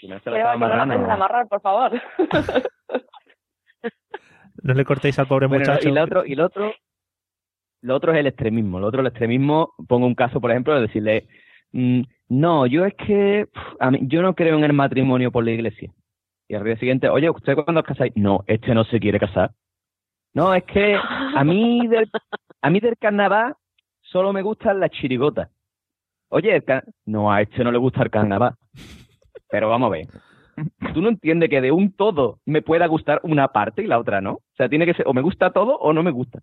Si no se la Que, sepan no la amarrar, no. amarrar, por favor. No le cortéis al pobre Bueno, muchacho. y lo otro, y lo otro, lo otro es el extremismo. Lo otro, el extremismo, pongo un caso, por ejemplo, de decirle, mm, no, yo es que a mí, yo no creo en el matrimonio por la iglesia. Y al día siguiente, oye, ¿usted cuándo os casáis? No, este no se quiere casar. No, es que a mí del, a mí del carnaval solo me gustan las chirigotas. Oye, no, a este no le gusta el carnaval. Pero vamos a ver. Tú no entiendes que de un todo me pueda gustar una parte y la otra no. O sea, tiene que ser o me gusta todo o no me gusta.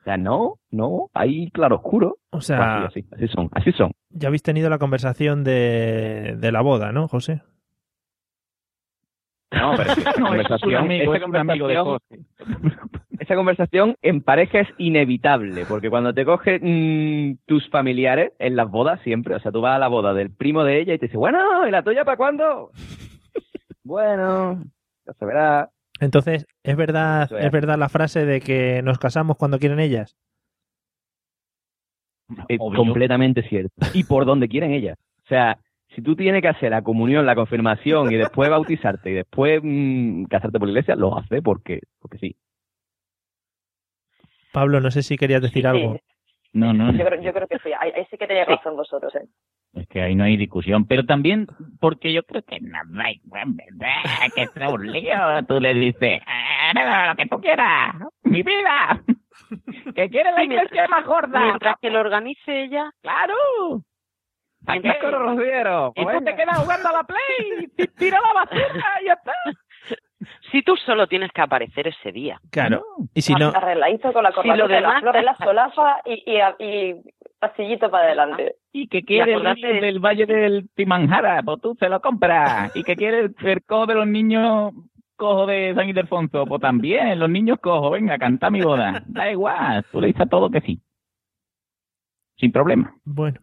O sea, no, no, ahí claro oscuro. O sea- así, así, así son, así son. Ya habéis tenido la conversación de, de la boda, ¿no, José? No, pero esa No, conversación, amigo, esa conversación- esa conversación en pareja es inevitable, porque cuando te cogen mm, tus familiares en las bodas siempre, o sea, tú vas a la boda del primo de ella y te dice, bueno, ¿y la tuya para cuándo? bueno, ya se verá. Entonces, ¿es verdad, es. ¿es verdad la frase de que nos casamos cuando quieren ellas? Es completamente cierto. Y por donde quieren ellas. O sea, si tú tienes que hacer la comunión, la confirmación y después bautizarte y después mm, casarte por la iglesia, lo hace porque, porque sí. Pablo, no sé si querías decir algo. No, no, Yo creo, yo creo que sí. Ahí, ahí sí que tenéis razón vosotros, ¿eh? es que ahí no hay discusión. Pero también porque yo creo que no da igual, ¿verdad? Que es un lío. Tú le dices, "Ah, lo que tú quieras, mi vida. Que quiere la iglesia más gorda. Mientras que lo organice ella. ¡Claro! Aquí los. Y tú te quedas jugando a la play, tira la basura y ya está. Si tú solo tienes que aparecer ese día. Claro. Y si no, Arregladito con la Si corbata, lo de las demás- flores, la solapa y, y, y pasillito para adelante. Y que quiere el acordate niño de- del Valle del Timanjara, pues tú se lo compras. Y que quiere el, cojo de los niños cojo de San Ildefonso, pues también, los niños cojos, venga, canta mi boda. Da igual, tú le dices a todo que sí. Sin problema. bueno.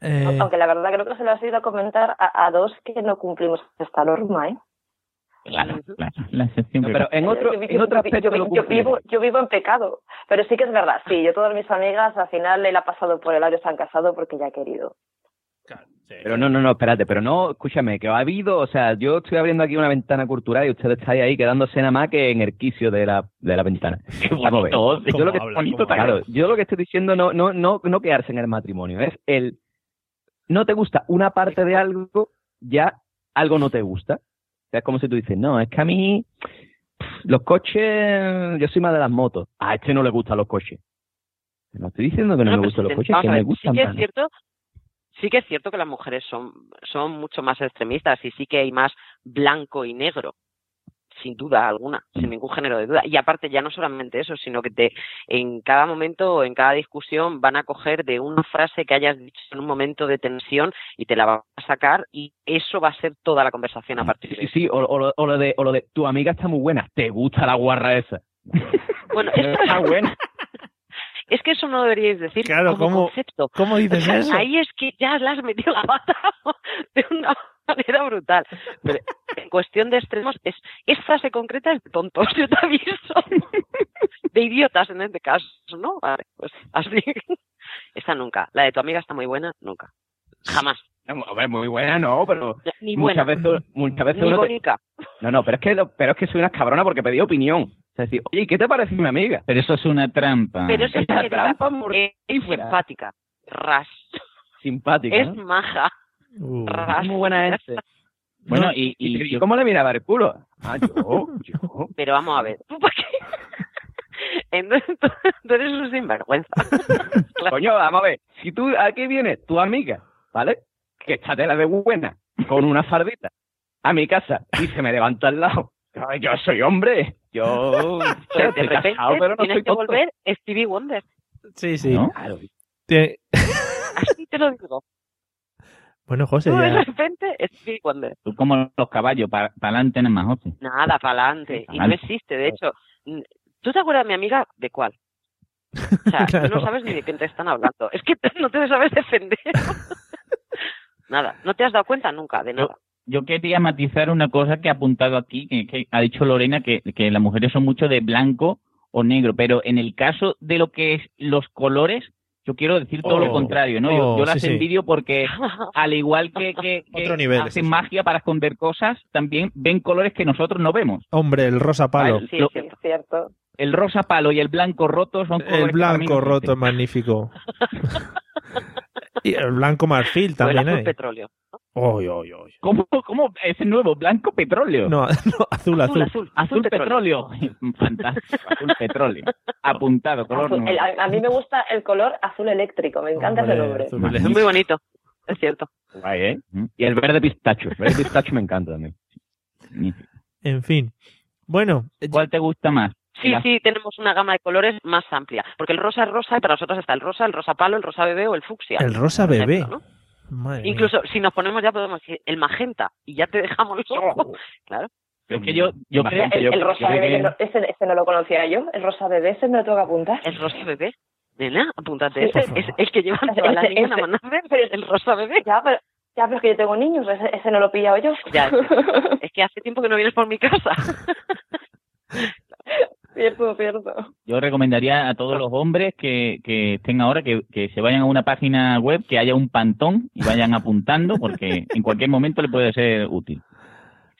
Eh, Aunque la verdad creo que se lo has ido a comentar a, a dos que no cumplimos esta norma, ¿eh? Claro, claro, la excepción No, pero en otro, Yo en otro aspecto yo, vivo, yo vivo en pecado. Pero sí que es verdad, sí, yo todas mis amigas al final le ha pasado por el año se han casado porque ya ha querido. Pero no, no, no, espérate, pero no, escúchame, que ha habido, o sea, yo estoy abriendo aquí una ventana cultural y ustedes estáis ahí quedándose nada más que en el quicio de la, de la ventana. Vamos a ver. bonito, Yo lo que, habla? bonito ¿Cómo claro, yo lo que estoy diciendo no, no, no, no quedarse en el matrimonio, es el no te gusta una parte de algo, ya algo no te gusta. Sea, es como si tú dices, no, es que a mí pff, los coches, yo soy más de las motos. A este no le gustan los coches. No estoy diciendo que no, No, me gustan si los coches, que a me ver, gustan sí que es cierto sí que es cierto que las mujeres son son mucho más extremistas y sí que hay más blanco y negro sin duda alguna sin ningún género de duda y aparte ya no solamente eso sino que te en cada momento o en cada discusión van a coger de una frase que hayas dicho en un momento de tensión y te la van a sacar y eso va a ser toda la conversación a partir de Sí, sí, o, o lo, o lo de, o lo de tu amiga está muy buena, te gusta la guarra esa. bueno está buena. es que eso no deberíais decir Claro, como ¿cómo- concepto ¿Cómo dices O sea, eso? Ahí es que ya le has metido la pata de una manera brutal. Pero en cuestión de extremos, es, es frase concreta es de tontos, yo te aviso. De idiotas en este caso, ¿no? Vale, pues así. Esta nunca. La de tu amiga está muy buena, nunca. Jamás. Ver, muy buena no, pero Ni buena. muchas veces, muchas veces Ni uno te- bonita. No, no, pero es que lo- pero es que soy una cabrona porque pedí opinión. O sea, decir, oye, ¿qué te parece mi amiga? Pero eso es una trampa. Pero es, Esa es- trampa es simpática. Ras. Simpática. Es ¿no? maja. Uh, Ras. muy buena este. Bueno, No, y, y ¿Y yo- cómo le miraba el culo? Ah, yo, yo. Pero vamos a ver. ¿Tú por qué? Entonces, tú, tú eres un sinvergüenza. Coño, vamos a ver. Si tú aquí viene tu amiga, ¿vale? Que está tela de buena, con una fardita, a mi casa y se me levanta al lado. Ay, Yo soy hombre. Yo Pero de estoy repente casado, pero no tienes soy que volver Stevie Wonder. sí, sí. ¿no? Así te lo digo. Bueno, José, Tú de repente Stevie Wonder. Tú como los caballos, para adelante nada más, José. Nada, para adelante. Y no existe. De hecho, ¿tú te acuerdas, mi amiga, de cuál? O sea, Claro. tú no sabes ni de quién te están hablando. Es que no te sabes defender. nada, no te has dado cuenta nunca de nada. Yo quería matizar una cosa que ha apuntado aquí, que, que ha dicho Lorena, que, que las mujeres son mucho de blanco o negro, pero en el caso de lo que es los colores, yo quiero decir todo Oh, lo contrario, ¿no? yo, oh, yo las sí, sí. envidio porque al igual que, que, que Otro nivel, hacen sí, sí. magia para esconder cosas, también ven colores que nosotros no vemos. Hombre, el rosa palo. Sí, Lo- es cierto. El rosa palo y el blanco roto son colores El que para mí blanco no roto es magnífico. y el blanco marfil O el también azul hay. petróleo. Oy, oy, oy. ¿Cómo, ¿Cómo? Ese nuevo, blanco petróleo. No, no, azul, azul. azul, Azul petróleo. Fantástico, azul petróleo. Apuntado, color Azul- el- a, mí me gusta el color azul eléctrico, me encanta Hombre, ese nombre. azul Es muy bonito. Es cierto. Guay, ¿eh? Y el verde pistacho. El verde pistacho me encanta también. En fin. Bueno, ¿Cuál te gusta más? Sí, sí, tenemos una gama de colores más amplia. Porque el rosa es rosa y para nosotros está el rosa, el rosa palo, el rosa bebé o el fucsia. el rosa bebé. ejemplo, ¿no? Madre mía. Incluso si nos ponemos ya podemos decir el magenta y ya te dejamos loco. Claro. Es que yo, yo creo el, el rosa bebé, que no- ese, ese no lo conocía yo. El rosa bebé, ese me lo tengo que apuntar. El rosa bebé. Nena, apúntate Sí, ese. Es el que llevan todas las niñas a mandar el rosa bebé. Ya, pero, ya, pero es que yo tengo niños, ese, ese no lo he pillado yo. Ya, es que hace tiempo que no vienes por mi casa. Cierto, cierto. Yo recomendaría a todos los hombres que, que estén ahora que, que se vayan a una página web, que haya un pantón y vayan apuntando, porque en cualquier momento le puede ser útil.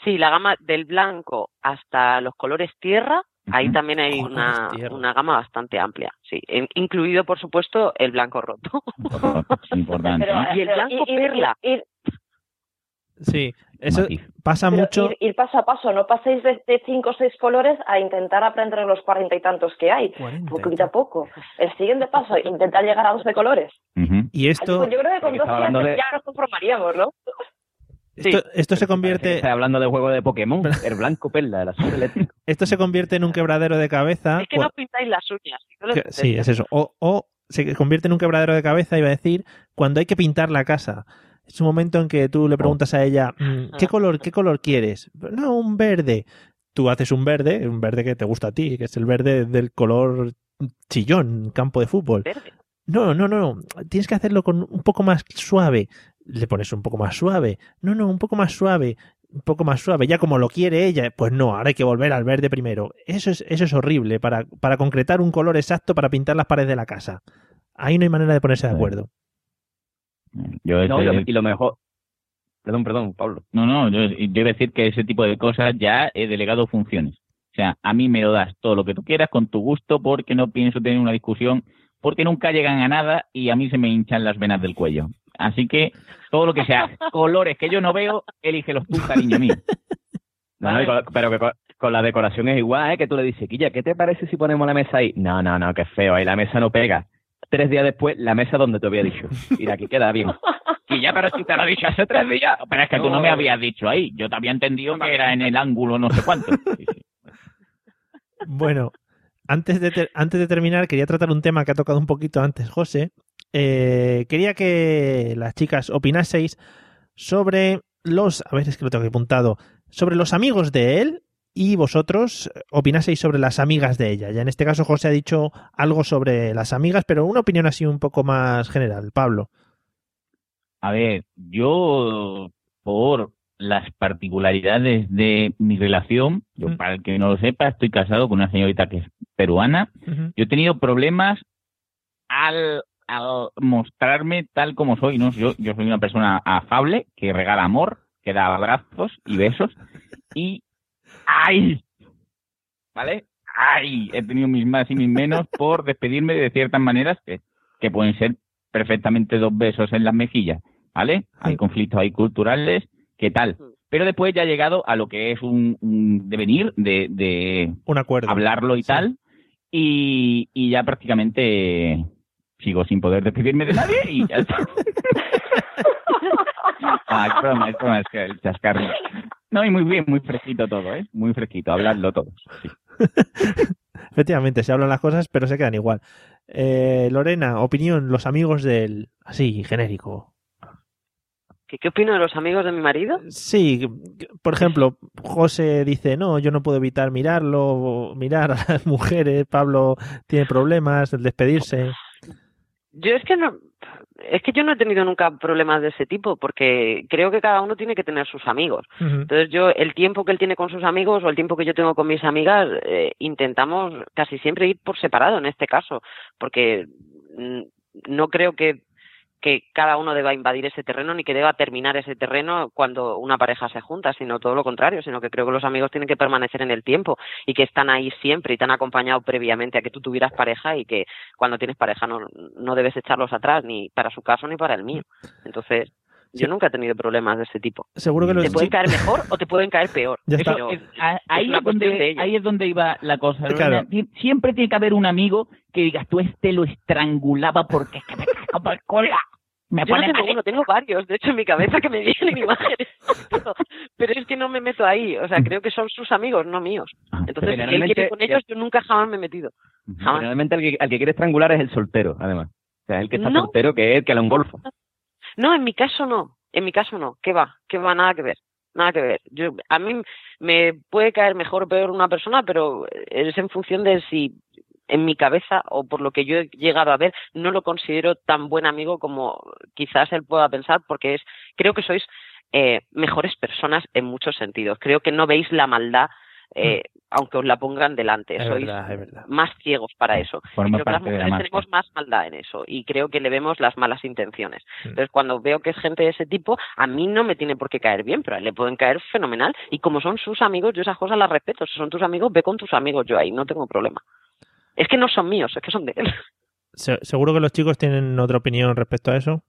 Sí, la gama del blanco hasta los colores tierra, ahí también hay una, una gama bastante amplia, sí, in- incluido por supuesto el blanco roto. Es importante. Y el blanco perla. Sí, eso Matiz. pasa pero mucho. ir, ir paso a paso, no paséis de, de cinco o seis colores a intentar aprender los cuarenta y tantos que hay. 40 y Poquito a poco. El siguiente paso, intentar llegar a 12 colores. Y esto, Pues yo creo que con Porque 12 estaba hablando años de- ya nos conformaríamos, ¿no? esto, esto se convierte, Está hablando de juego de Pokémon. El blanco perla, el azul eléctrico. esto se convierte en un quebradero de cabeza. Es que no pintáis las uñas. no que- sí, es eso. O, o se convierte en un quebradero de cabeza, iba a decir, cuando hay que pintar la casa. Es un momento en que tú le preguntas a ella, mm, ¿qué color, qué color quieres? No, un verde. Tú haces un verde, un verde que te gusta a ti, que es el verde del color chillón, campo de fútbol. Verde. No, no, no, tienes que hacerlo con un poco más suave. Le pones un poco más suave. No, no, un poco más suave. Un poco más suave. Ya como lo quiere ella, pues no, ahora hay que volver al verde primero. Eso es, eso es horrible para, para concretar un color exacto para pintar las paredes de la casa. Ahí no hay manera de ponerse de acuerdo. Yo No, y, lo, ese- y lo mejor. Perdón, perdón, Pablo. No, no, yo, yo iba a decir que ese tipo de cosas ya he delegado funciones. O sea, a mí me lo das todo lo que tú quieras con tu gusto porque no pienso tener una discusión, porque nunca llegan a nada y a mí se me hinchan las venas del cuello. Así que todo lo que sea colores que yo no veo, elígelos tú, cariño mío. No, no, con- pero que con, con la decoración es igual, ¿eh? Que tú le dices, Quilla, ¿qué te parece si ponemos la mesa ahí? No, no, no, qué feo, ahí la mesa no pega. Tres días después, la mesa donde te había dicho. Mira, aquí queda bien. Y ya, pero si te lo he dicho hace tres días. Pero es que tú no me habías dicho ahí. Yo te había entendido que era en el ángulo no sé cuánto. Sí, sí. Bueno, antes de, ter- antes de terminar, quería tratar un tema que ha tocado un poquito antes José. Eh, quería que las chicas opinaseis sobre los. A ver, es que lo tengo aquí apuntado. Sobre los amigos de él y vosotros opinaseis sobre las amigas de ella. Ya en este caso, José ha dicho algo sobre las amigas, pero una opinión así un poco más general. Pablo. A ver, yo por las particularidades de mi relación, yo para el que no lo sepa, estoy casado con una señorita que es peruana. Yo he tenido problemas al, al mostrarme tal como soy, ¿no? Yo, yo soy una persona afable, que regala amor, que da abrazos y besos, y ¡ay! ¿Vale? ¡ay! He tenido mis más y mis menos por despedirme de ciertas maneras que, que pueden ser perfectamente dos besos en las mejillas, ¿vale? Hay conflictos ahí culturales, ¿qué tal? Pero después ya he llegado a lo que es un, un devenir de, de Un acuerdo. hablarlo y tal, y, y ya prácticamente sigo sin poder despedirme de nadie y ya está. Ah, es broma, es broma, es que el chascarro. No, y muy bien, muy fresquito todo, ¿eh? Muy fresquito, hablarlo todo. sí. Efectivamente, se hablan las cosas, pero se quedan igual. Eh, Lorena, opinión, los amigos del. Así, genérico. ¿Qué, ¿Qué opino de los amigos de mi marido? Sí, por ejemplo, José dice, no, yo no puedo evitar mirarlo, mirar a las mujeres, Pablo tiene problemas, el despedirse. Yo es que no, es que yo no he tenido nunca problemas de ese tipo, porque creo que cada uno tiene que tener sus amigos. Entonces yo, el tiempo que él tiene con sus amigos o el tiempo que yo tengo con mis amigas, eh, intentamos casi siempre ir por separado en este caso, porque mm, no creo que, que cada uno deba invadir ese terreno ni que deba terminar ese terreno cuando una pareja se junta, sino todo lo contrario, sino que creo que los amigos tienen que permanecer en el tiempo y que están ahí siempre y te han acompañado previamente a que tú tuvieras pareja y que cuando tienes pareja no, no debes echarlos atrás ni para su caso ni para el mío. Entonces, yo nunca he tenido problemas de ese tipo. Seguro que los Te pueden caer mejor o te pueden caer peor. Ya está. pero Es- a- ahí, es donde, ahí es donde iba la cosa. Claro. Siempre tiene que haber un amigo que digas, tú este lo estrangulaba porque es que me cago por cola. Me Yo no pone tengo mal- uno, tengo varios, de hecho en mi cabeza que me vienen imágenes, pero, pero es que no me meto ahí, o sea, creo que son sus amigos, no míos. Entonces, si él quiere con ellos, yo nunca jamás me he metido. Jamás. Generalmente el que, al que quiere estrangular es el soltero, además. O sea, el que está No. soltero que es el que le un golfo. No, en mi caso no. En mi caso no. ¿Qué va? ¿Qué va? Nada que ver. Nada que ver. Yo, a mí me puede caer mejor o peor una persona, pero es en función de si en mi cabeza o por lo que yo he llegado a ver no lo considero tan buen amigo como quizás él pueda pensar porque es creo que sois eh, mejores personas en muchos sentidos. Creo que no veis la maldad eh, aunque os la pongan delante. Es Sois verdad, es verdad. más ciegos para eso. Y creo que las la mujeres tenemos más maldad en eso y creo que le vemos las malas intenciones. Mm. Entonces, cuando veo que es gente de ese tipo, a mí no me tiene por qué caer bien, pero a él le pueden caer fenomenal. Y como son sus amigos, yo esas cosas las respeto. Si son tus amigos, ve con tus amigos, yo ahí no tengo problema. Es que no son míos, es que son de él. Se- seguro que los chicos tienen otra opinión respecto a eso.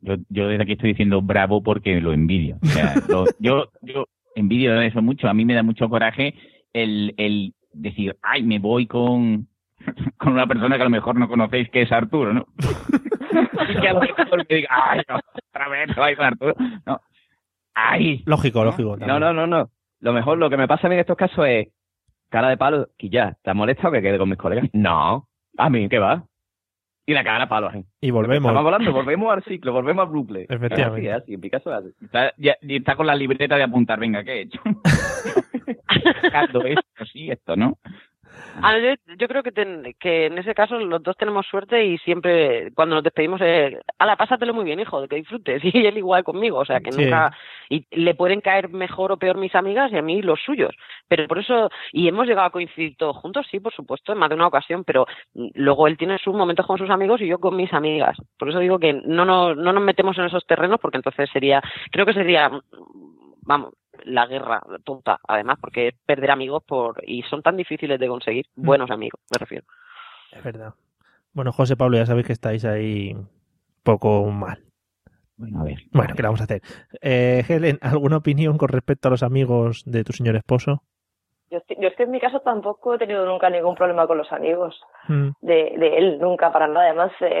Yo, yo desde aquí estoy diciendo bravo porque lo envidio. O sea, lo- yo, yo envidio eso mucho. A mí me da mucho coraje el, el decir, ay, me voy con, con una persona que a lo mejor no conocéis, que es Arturo, ¿no? y que a lo mejor me diga, ay, no, otra vez no hay con Arturo. No. Ay. Lógico, lógico. No, no, no, no. Lo mejor, lo que me pasa a mí en estos casos es cara de palo, que ya, ¿te ha molestado que quede con mis colegas? No. A mí, ¿qué va? Y la cara de palo. Y volvemos. Estamos volando, volvemos al ciclo, volvemos al bucle. Efectivamente. Así, así, en. Está, ya- y está con la libreta de apuntar, venga, ¿qué he hecho? Sacando esto, sí, esto, ¿no? Ah, yo, yo creo que, ten- que en ese caso los dos tenemos suerte y siempre cuando nos despedimos es, ala, pásatelo muy bien, hijo, que disfrutes. Y él igual conmigo, o sea, que Sí. nunca... Y le pueden caer mejor o peor mis amigas y a mí los suyos. Pero por eso... Y hemos llegado a coincidir todos juntos, sí, por supuesto, en más de una ocasión, pero luego él tiene sus momentos con sus amigos y yo con mis amigas. Por eso digo que no nos, no nos metemos en esos terrenos porque entonces sería... Creo que sería... Vamos, la guerra tonta, además, porque es perder amigos por y son tan difíciles de conseguir, Mm. buenos amigos, me refiero. Es verdad. Bueno, José Pablo, ya sabéis que estáis ahí un poco mal. Bueno, a ver. Bueno, ¿qué le vamos a hacer? Eh, Helen, ¿alguna opinión con respecto a los amigos de tu señor esposo? Yo, yo es que en mi caso tampoco he tenido nunca ningún problema con los amigos Mm. de, de él, nunca para nada. Además, eh,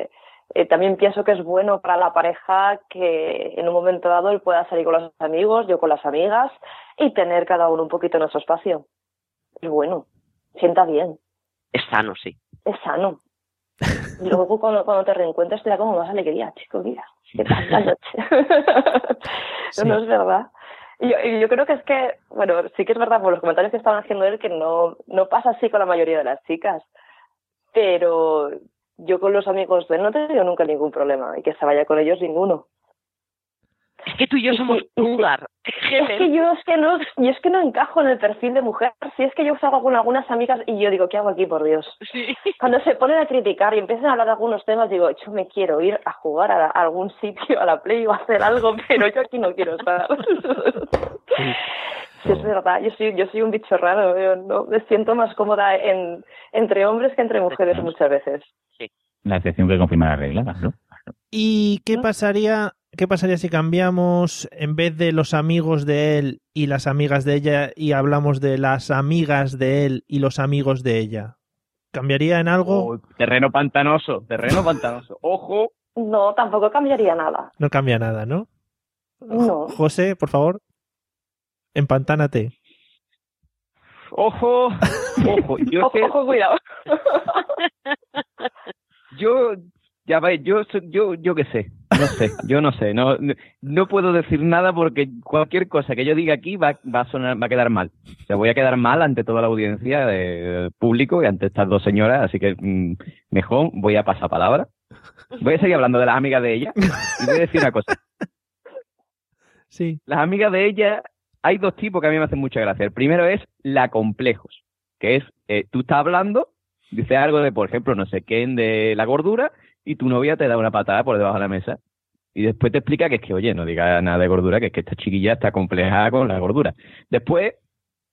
Eh, también pienso que es bueno para la pareja que en un momento dado él pueda salir con los amigos, yo con las amigas y tener cada uno un poquito nuestro espacio. Es bueno, sienta bien, Es sano, sí. es sano. Y luego cuando, cuando te reencuentras te da como más alegría, chico, mira, qué tal la noche. no, no es verdad. Yo, yo creo que es que, bueno, sí que es verdad por los comentarios que estaban haciendo él que no, no pasa así con la mayoría de las chicas. Pero yo con los amigos de él no he tenido nunca ningún problema y que se vaya con ellos ninguno. Es que tú y yo somos lugar. Es que yo es que no, yo es que no encajo en el perfil de mujer. Si es que yo salgo con algunas amigas y yo digo, ¿qué hago aquí, por Dios? Cuando se ponen a criticar y empiezan a hablar de algunos temas, digo, yo me quiero ir a jugar a, a algún sitio, a la play o a hacer algo, pero yo aquí no quiero estar. Sí, es verdad, yo soy, yo soy un bicho raro, yo no me siento más cómoda en, entre hombres que entre mujeres muchas veces. La excepción que confirma la regla, claro. ¿Y qué pasaría, qué pasaría si cambiamos en vez de los amigos de él y las amigas de ella y hablamos de las amigas de él y los amigos de ella? ¿Cambiaría en algo? Terreno pantanoso, terreno pantanoso. Ojo. No, tampoco cambiaría nada. No cambia nada, ¿no? No. José, por favor, empantánate. Ojo, ojo, yo Ojo, sé- ojo, cuidado. yo, ya ves, yo, yo, yo qué sé, no sé, yo no sé, no, no- puedo decir nada porque cualquier cosa que yo diga aquí va, va a sonar, va a quedar mal. O sea, voy a quedar mal ante toda la audiencia de público y ante estas dos señoras, así que mm, mejor voy a pasar palabra. Voy a seguir hablando de las amigas de ella y voy a decir una cosa. Sí. Las amigas de ella, hay dos tipos que a mí me hacen mucha gracia. El primero es la complejos, que es, eh, tú estás hablando, dices algo de, por ejemplo, no sé qué, de la gordura, y tu novia te da una patada por debajo de la mesa. Y después te explica que es que, oye, no diga nada de gordura, que es que esta chiquilla está complejada con la gordura. Después,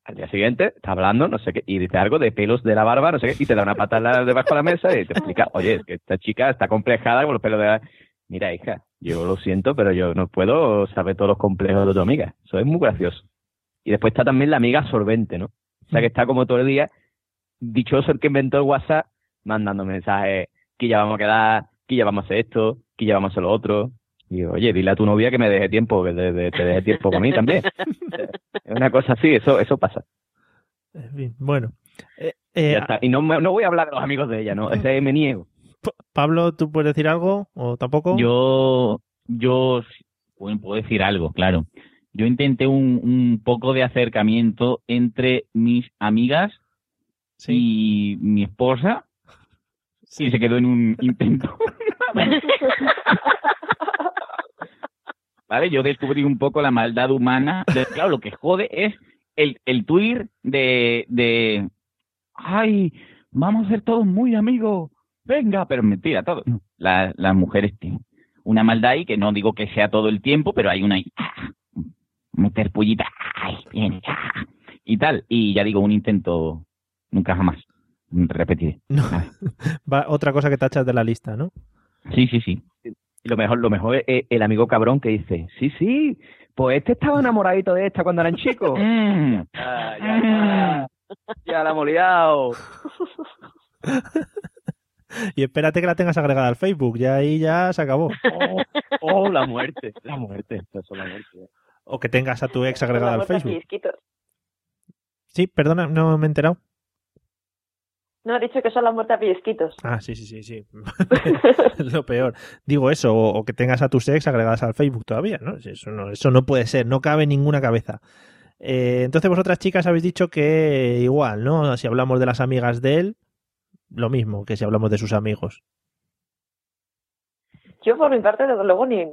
al día siguiente, está hablando, no sé qué, y dice algo de pelos de la barba, no sé qué, y te da una patada debajo de la mesa y te explica, oye, es que esta chica está complejada con los pelos de la... Mira, hija, yo lo siento, pero yo no puedo saber todos los complejos de tu amiga. Eso es muy gracioso. Y después está también la amiga absorbente, ¿no? O sea, que está como todo el día, dichoso el que inventó el WhatsApp, mandando mensajes, que ya vamos a quedar, que ya vamos a hacer esto, que ya vamos a hacer lo otro. Y digo, oye, dile a tu novia que me deje tiempo, que de- de- te deje tiempo con mí también. Es una cosa así, eso, eso pasa. En fin, bueno. Eh, eh, Ya está. Y no, me- no voy a hablar de los amigos de ella, ¿no? Ese me niego. Pa- Pablo, ¿tú puedes decir algo o tampoco? Yo, yo bueno, puedo decir algo, claro. Yo intenté un, un poco de acercamiento entre mis amigas y mi esposa y se quedó en un intento. ¿Vale? Yo descubrí un poco la maldad humana. Claro, lo que jode es el, el de, de, ay, vamos a ser todos muy amigos, venga, pero mentira, todo. La- las mujeres tienen una maldad ahí que no digo que sea todo el tiempo, pero hay una ahí, ah, meter pullita, ay, bien, ah, y tal. Y ya digo, un intento nunca jamás. Repetiré. Va, otra cosa que tachas de la lista, ¿no? Sí, sí, sí. Y lo mejor, lo mejor es el amigo cabrón que dice, sí, sí, pues este estaba enamoradito de esta cuando eran chicos. Mm. Ah, ya, está. ya la hemos liado. Y espérate que la tengas agregada al Facebook, ya ahí ya se acabó. Oh, la muerte, la muerte, eso es la muerte. O que tengas a tu ex agregada al Facebook. Sí, perdona, no me he enterado. No, he dicho que son la muerte a pellizquitos. Ah, sí, sí, sí, sí. lo peor. Digo eso, o, o que tengas a tus ex agregadas al Facebook todavía, ¿no? Eso no, eso no puede ser, no cabe en ninguna cabeza. Eh, entonces vosotras chicas habéis dicho que igual, ¿no? Si hablamos de las amigas de él, lo mismo que si hablamos de sus amigos. Yo por mi parte, desde luego, ni,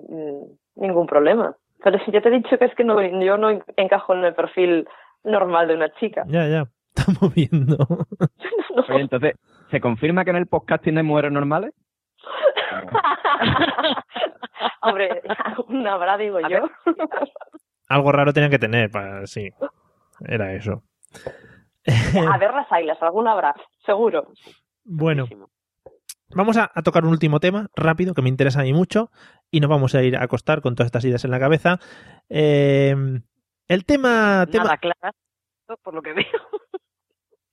ningún problema. Pero si yo te he dicho que es que no, yo no encajo en el perfil normal de una chica. Ya, ya, estamos viendo. Oye, entonces, ¿se confirma que en el podcasting hay mujeres normales? Hombre, una habrá, digo yo. Algo raro tenían que tener, para, sí. Era eso. A ver las ailas, alguna habrá, seguro. Bueno, vamos a, a tocar un último tema rápido que me interesa a mí mucho y nos vamos a ir a acostar con todas estas ideas en la cabeza. Eh, el tema... tema... Nada claras, por lo que veo.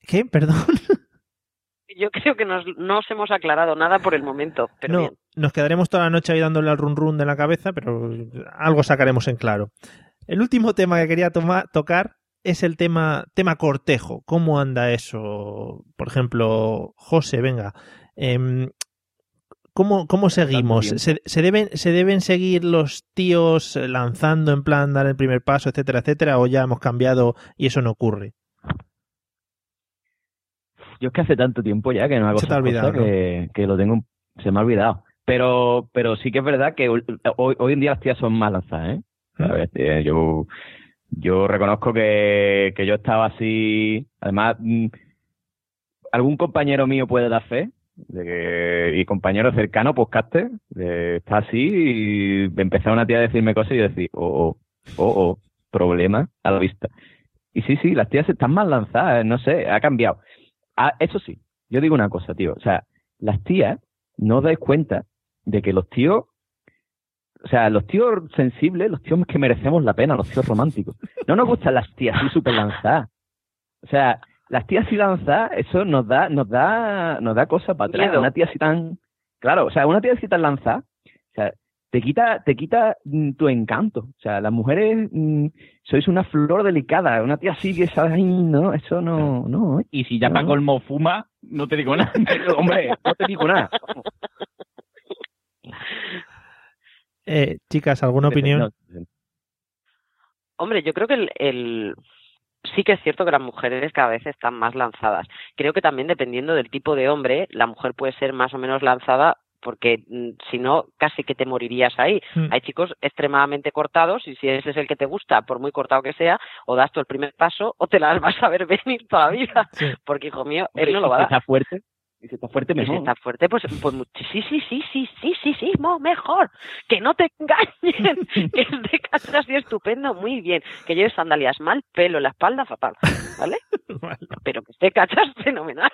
¿Qué? Perdón. Yo creo que nos, no os hemos aclarado nada por el momento, pero no, bien. nos quedaremos toda la noche ahí dándole al run run de la cabeza, pero algo sacaremos en claro. El último tema que quería toma- tocar es el tema, tema cortejo. ¿Cómo anda eso? Por ejemplo, José, venga. em, ¿Cómo, cómo seguimos? tiempo. ¿Se, se deben, ¿Se deben seguir los tíos lanzando en plan dar el primer paso, etcétera, etcétera? ¿O ya hemos cambiado y eso no ocurre? Yo es que hace tanto tiempo ya que no hago Se te ha olvidado, que, que lo tengo, se me ha olvidado. Pero, pero sí que es verdad que hoy, hoy en día las tías son más lanzadas, ¿eh? ¿Sabes? Eh, Yo, yo reconozco que, que yo estaba así, además, mm, algún compañero mío puede dar fe, de que, y compañero cercano, podcaster, de está así y empezaba una tía a decirme cosas y yo decía, oh, oh, oh, oh, problema a la vista. Y sí, sí, las tías están más lanzadas, no sé, ha cambiado. Ah, eso sí, yo digo una cosa, tío. O sea, las tías, no dais cuenta de que los tíos, o sea, los tíos sensibles, los tíos que merecemos la pena, los tíos románticos, no nos gustan las tías así súper lanzadas. O sea, las tías así lanzadas, eso nos da, nos da, nos da cosas para atrás. Miedo. Una tía así tan, claro, o sea, una tía así tan lanzada, o sea, te quita, te quita mm, tu encanto. O sea, las mujeres mm, sois una flor delicada, una tía así que sabes, ay, no, eso no, no. ¿eh? Y si ya No. para colmo fuma, no te digo nada. Hombre, no te digo nada. Eh, chicas, ¿alguna opinión? Hombre, yo creo que el, el- sí que es cierto que las mujeres cada vez están más lanzadas. Creo que también dependiendo del tipo de hombre, la mujer puede ser más o menos lanzada porque mm, si no, casi que te morirías ahí. Mm. Hay chicos extremadamente cortados y si ese es el que te gusta, por muy cortado que sea, o das tú el primer paso o te las vas a ver venir toda la vida. Porque, hijo mío, él no lo va a dar. fuerte, y si está fuerte, Y si mejor. está fuerte, pues, pues sí, sí, sí, sí, sí, sí, sí, mejor. Que no te engañen, que de cachas y estupendo, muy bien. Que lleves sandalias mal, pelo la espalda, fatal, ¿vale? Pero que esté cachas, fenomenal.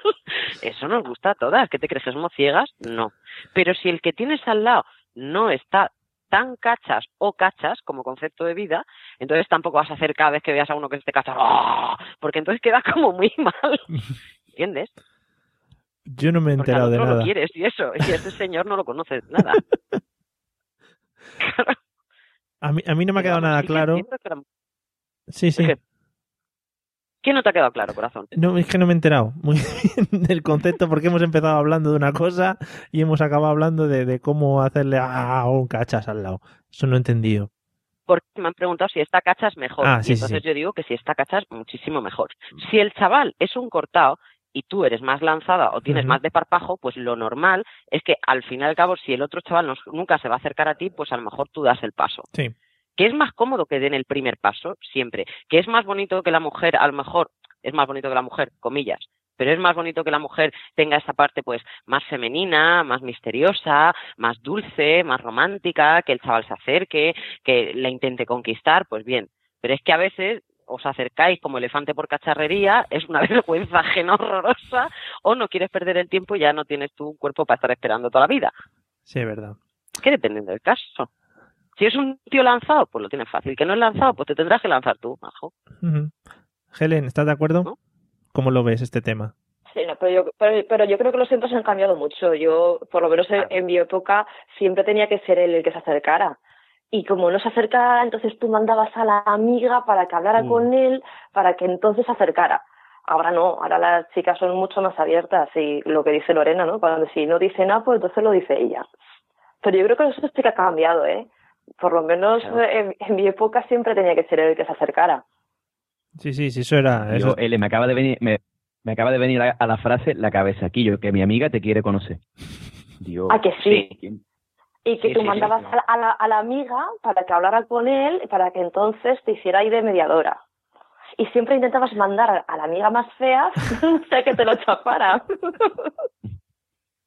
Eso nos gusta a todas. ¿Qué te crees que somos ciegas? No. Pero si el que tienes al lado no está tan cachas o cachas como concepto de vida, entonces tampoco vas a hacer cada vez que veas a uno que esté cachas, ¡ah! porque entonces queda como muy mal. ¿Entiendes? Yo no me he al enterado de nada. lo quieres y eso, y ese señor no lo conoce nada. A mí, a mí no me ha quedado nada claro. Sí, sí. ¿Qué no te ha quedado claro, corazón? No, es que no me he enterado muy bien del concepto porque hemos empezado hablando de una cosa y hemos acabado hablando de, de cómo hacerle a un cachas al lado. Eso no he entendido. Porque me han preguntado si esta cachas mejor. Ah, y sí, sí, entonces sí. yo digo que si esta cachas muchísimo mejor. Si el chaval es un cortado y tú eres más lanzada o tienes más de parpajo, pues lo normal es que al fin y al cabo, si el otro chaval no- nunca se va a acercar a ti, pues a lo mejor tú das el paso. Sí. que es más cómodo que den el primer paso, siempre, que es más bonito que la mujer, a lo mejor, es más bonito que la mujer, comillas, pero es más bonito que la mujer tenga esa parte pues más femenina, más misteriosa, más dulce, más romántica, que el chaval se acerque, que la intente conquistar, pues bien, pero es que a veces os acercáis como elefante por cacharrería, es una vergüenza ajena horrorosa, o no quieres perder el tiempo y ya no tienes tu cuerpo para estar esperando toda la vida. Sí, es verdad. Que dependiendo del caso. Si es un tío lanzado, pues lo tienes fácil. Que no es lanzado, pues te tendrás que lanzar tú, majo. Ujú. Helen, ¿estás de acuerdo? ¿Cómo lo ves este tema? Sí, no, pero, yo, pero, pero yo creo que los tiempos han cambiado mucho. Yo, por lo menos en, en mi época, siempre tenía que ser él el que se acercara. Y como no se acercara, entonces tú mandabas a la amiga para que hablara Mm. con él, para que entonces se acercara. Ahora no, ahora las chicas son mucho más abiertas y lo que dice Lorena, ¿no? Cuando si no dice nada, pues entonces lo dice ella. Pero yo creo que eso sí que ha cambiado, ¿eh? Por lo menos en, en mi época siempre tenía que ser él el que se acercara. Sí, sí, sí, eso era. Yo, Eso... L, me acaba de venir, me, me acaba de venir a, a la frase la cabeza aquí, yo, que mi amiga te quiere conocer. Dios. ¿A que sí? ¿quién? Y que Sí, tú sí, mandabas a, la, a, la, a la amiga para que hablara con él, para que entonces te hiciera ahí de mediadora. Y siempre intentabas mandar a, la amiga más fea, sea, que te lo chapara.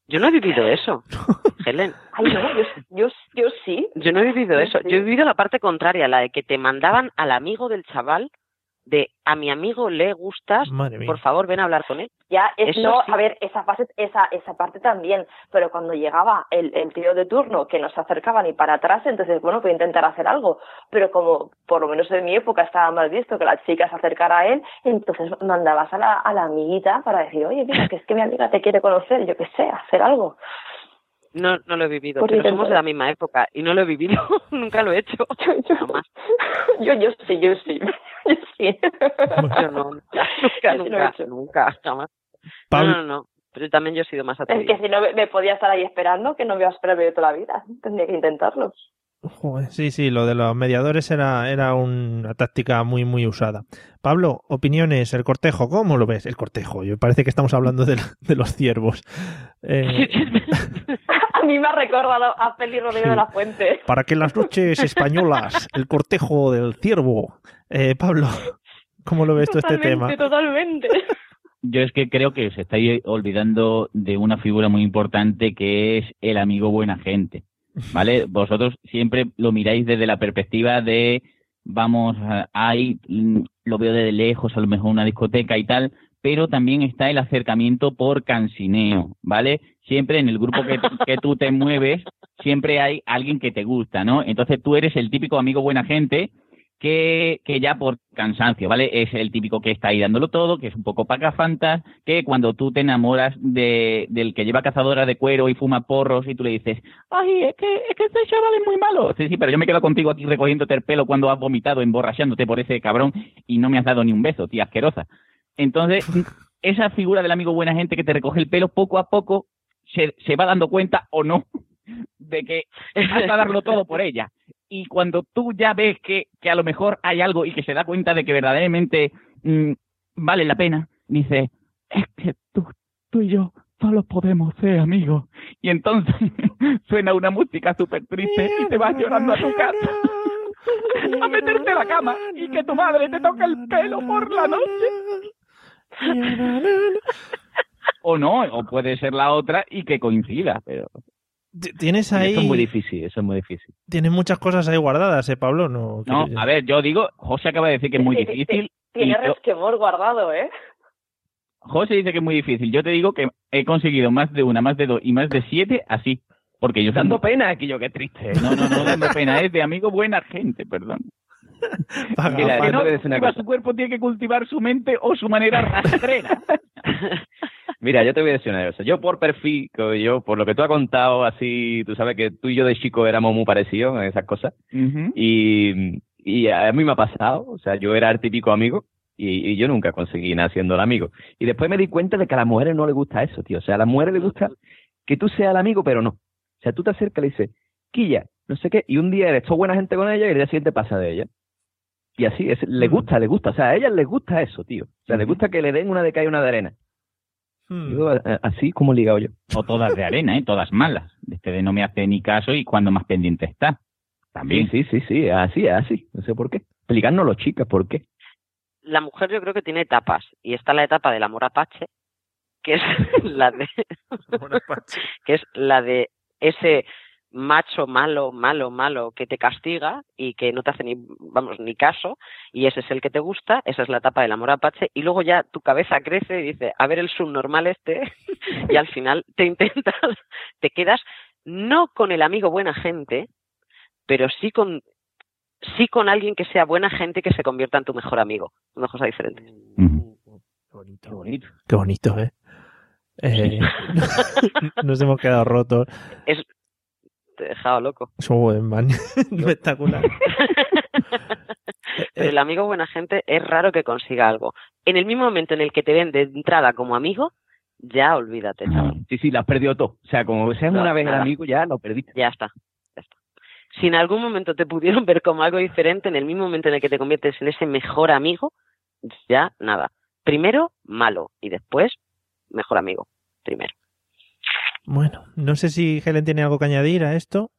Yo no he vivido eso, Helen. Ay, no, yo, yo, yo sí. Yo no he vivido eso. Yo he vivido la parte contraria, la de que te mandaban al amigo del chaval de a mi amigo le gustas, Madre mía. por favor ven a hablar con él. Ya, es, Eso no, sí. a ver, esa fase, esa, esa parte también, pero cuando llegaba el, el tío de turno que no se acercaba ni para atrás, entonces, bueno, voy a intentar hacer algo, pero como por lo menos en mi época estaba mal visto que la chica se acercara a él, entonces mandabas a la, a la amiguita para decir, oye, mira, que es que mi amiga te quiere conocer, yo qué sé, hacer algo. No, no lo he vivido, pero intento. somos de la misma época y no lo he vivido, nunca lo he hecho. Jamás. Yo, yo sí, yo sí, yo sí. Yo no, nunca, nunca, Yo sí lo he nunca, hecho. nunca, jamás. Pablo- No, no, no, pero también yo he sido más Es atrevida. que si no me, podía estar ahí esperando, que no me iba a esperar yo toda la vida, tendría que intentarlo. Joder, sí, sí, lo de los mediadores era, era una táctica muy, muy usada. Pablo, opiniones, el cortejo, ¿cómo lo ves? El cortejo, yo parece que estamos hablando de, de los ciervos. Eh, A mí me ha recordado a Feli Rodríguez Sí. de la Fuente. para que en las noches españolas, el cortejo del ciervo. Eh, Pablo, ¿cómo lo ves tú este tema? Totalmente. Yo es que creo que os estáis olvidando de una figura muy importante que es el amigo buena gente. ¿Vale? Vosotros siempre lo miráis desde la perspectiva de, vamos, a- ahí lo veo desde lejos, a lo mejor una discoteca y tal, pero también está el acercamiento por cansineo, ¿vale? Siempre en el grupo que, que tú te mueves, siempre hay alguien que te gusta, ¿no? Entonces tú eres el típico amigo buena gente que, que ya por cansancio, ¿vale? Es el típico que está ahí dándolo todo, que es un poco pacafantas, que cuando tú te enamoras de, del que lleva cazadora de cuero y fuma porros y tú le dices, ay, es que, es que este chaval es muy malo. Sí, sí, pero yo me quedo contigo aquí recogiéndote el pelo cuando has vomitado, emborrachándote por ese cabrón y no me has dado ni un beso, tía asquerosa. Entonces, esa figura del amigo buena gente que te recoge el pelo poco a poco se, se va dando cuenta o no de que vas a darlo todo por ella. Y cuando tú ya ves que, que a lo mejor hay algo y que se da cuenta de que verdaderamente mm, vale la pena, dice, es que tú, tú y yo solo podemos ser amigos. Y entonces suena una música súper triste y te vas llorando a tu casa. a meterte en la cama y que tu madre te toque el pelo por la noche. o no, o puede ser la otra y que coincida, pero... Tienes ahí... Eso es muy difícil, eso es muy difícil. Tienes muchas cosas ahí guardadas, ¿eh, Pablo? No, No, a ver, yo digo, José acaba de decir que es muy difícil. Tiene resquemor guardado, ¿eh? José dice que es muy difícil. Yo te digo que he conseguido más de una, más de dos y más de siete así. Porque yo Dando pena, aquí yo qué triste. No, no, no dando pena, es de amigo buena gente, perdón. Mira, que yo te no voy a decir una cultiva cosa. su cuerpo tiene que cultivar su mente o su manera rastrera. Mira, yo te voy a decir una cosa. Yo por perfil, que yo por lo que tú has contado, así, tú sabes que tú y yo de chico éramos muy parecidos en esas cosas. Y, y a mí me ha pasado, o sea, yo era el típico amigo y, y yo nunca conseguí nada siendo el amigo. Y después me di cuenta de que a las mujeres no les gusta eso, tío. O sea, a las mujeres les gusta que tú seas el amigo, pero no. O sea, tú te acercas y le dices, Quilla, no sé qué, y un día eres todo buena gente con ella y el día siguiente pasa de ella. Y así, es, les gusta, les gusta. O sea, a ellas les gusta eso, tío. O sea, les gusta que le den una de cal y una de arena. Yo, a- a- así como ligado yo. O todas de arena, ¿eh? Todas malas. Este de no me hace ni caso y cuando más pendiente está. También. Sí, sí, sí, sí, así, así. No sé por qué. Explicárnoslo, chicas, ¿por qué? La mujer yo creo que tiene etapas y está la etapa del amor apache, que es la de que es la de ese macho malo, malo, malo que te castiga y que no te hace ni, vamos, ni caso, y ese es el que te gusta, esa es la etapa del amor apache, y luego ya tu cabeza crece y dice, a ver el subnormal este, y al final te intentas, te quedas no con el amigo buena gente, pero sí con sí con alguien que sea buena gente que se convierta en tu mejor amigo. Una cosa diferente. Qué bonito. Qué bonito, ¿eh? Eh, nos hemos quedado rotos. Es te he dejado loco. Man. espectacular. Pero el amigo buena gente es raro que consiga algo. En el mismo momento en el que te ven de entrada como amigo, ya olvídate, chaval. Sí, sí, la has perdido todo. O sea, como seas No, una vez el amigo, ya lo perdiste. Ya está. ya está. Si en algún momento te pudieron ver como algo diferente, en el mismo momento en el que te conviertes en ese mejor amigo, ya nada. Primero, malo. Y después, mejor amigo. Primero. Bueno, no sé si Helen tiene algo que añadir a esto.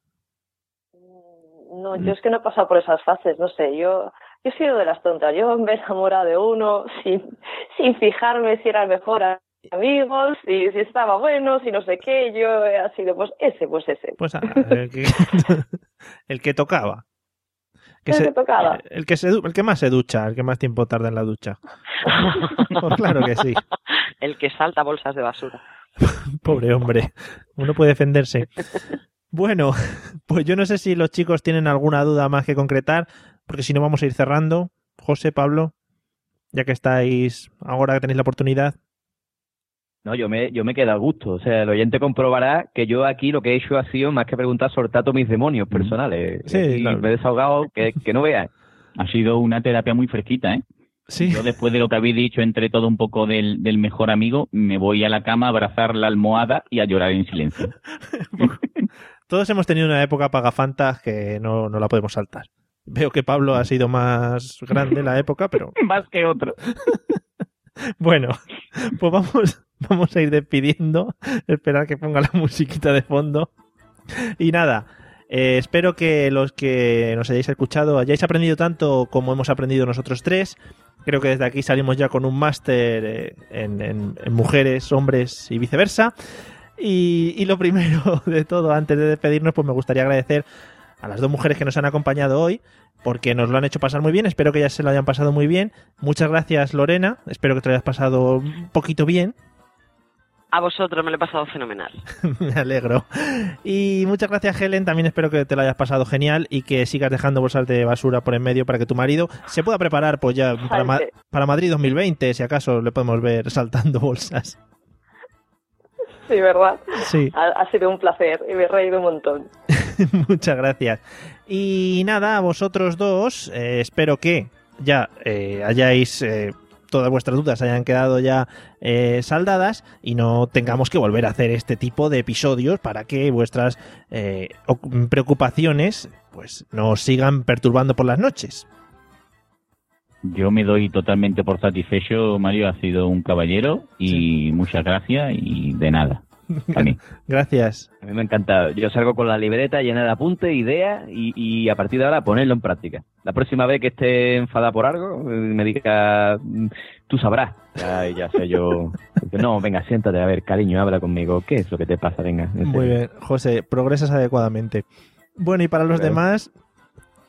No, yo es que no he pasado por esas fases, no sé, yo, yo he sido de las tontas, yo me he enamorado de uno sin, sin fijarme si era el mejor amigo, si, si estaba bueno, si no sé qué, yo he sido pues ese, pues ese. Pues ah, el, que, el que tocaba. Que El se- que tocaba. El que, se, el que más se ducha, el que más tiempo tarda en la ducha. Pues claro que sí. El que salta bolsas de basura. Pobre hombre. Uno puede defenderse. Bueno, pues yo no sé si los chicos tienen alguna duda más que concretar, porque si no vamos a ir cerrando. José, Pablo, ya que estáis ahora que tenéis la oportunidad. No, yo me, yo me quedo a gusto. O sea, el oyente comprobará que yo aquí lo que he hecho ha sido más que preguntar todos mis demonios personales. Sí, Y claro. me he desahogado que, que no veas. Ha sido una terapia muy fresquita, ¿eh? Sí. Yo después de lo que habéis dicho entre todo un poco del, del mejor amigo, me voy a la cama a abrazar la almohada y a llorar en silencio. Todos hemos tenido una época pagafantas que no, no la podemos saltar. Veo que Pablo ha sido más grande la época, pero Más que otro. Bueno, pues vamos, vamos a ir despidiendo. Esperar que ponga la musiquita de fondo. Y nada, eh, espero que los que nos hayáis escuchado hayáis aprendido tanto como hemos aprendido nosotros tres. Creo que desde aquí salimos ya con un máster eh, en, en- mujeres, hombres y viceversa. Y, y lo primero de todo, antes de despedirnos, pues me gustaría agradecer a las dos mujeres que nos han acompañado hoy, porque nos lo han hecho pasar muy bien. Espero que ellas se lo hayan pasado muy bien. Muchas gracias, Lorena. Espero que te lo hayas pasado un poquito bien. A vosotros me lo he pasado fenomenal. Me alegro. Y muchas gracias, Helen. También espero que te lo hayas pasado genial y que sigas dejando bolsas de basura por en medio para que tu marido se pueda preparar pues ya para, Ma- Falte. para Madrid 2020, si acaso le podemos ver saltando bolsas. Sí, ¿verdad? Sí. Ha, ha sido un placer y me he reído un montón. Muchas gracias. Y nada, a vosotros dos, eh, espero que ya eh, hayáis, eh, todas vuestras dudas hayan quedado ya eh, saldadas y no tengamos que volver a hacer este tipo de episodios para que vuestras eh, oc- preocupaciones pues no os sigan perturbando por las noches. Yo me doy totalmente por satisfecho, Mario, ha sido un caballero y muchas gracias y de nada. A mí. Gracias. A mí me encanta. Yo salgo con la libreta llena de apuntes, ideas y, y a partir de ahora ponerlo en práctica. La próxima vez que esté enfadada por algo, eh, me diga, "Mm, tú sabrás. Ya, ya sé yo. No, venga, siéntate, a ver, cariño, habla conmigo. ¿Qué es lo que te pasa? Venga. en Muy bien, José, progresas adecuadamente. Bueno, y para los Claro. demás,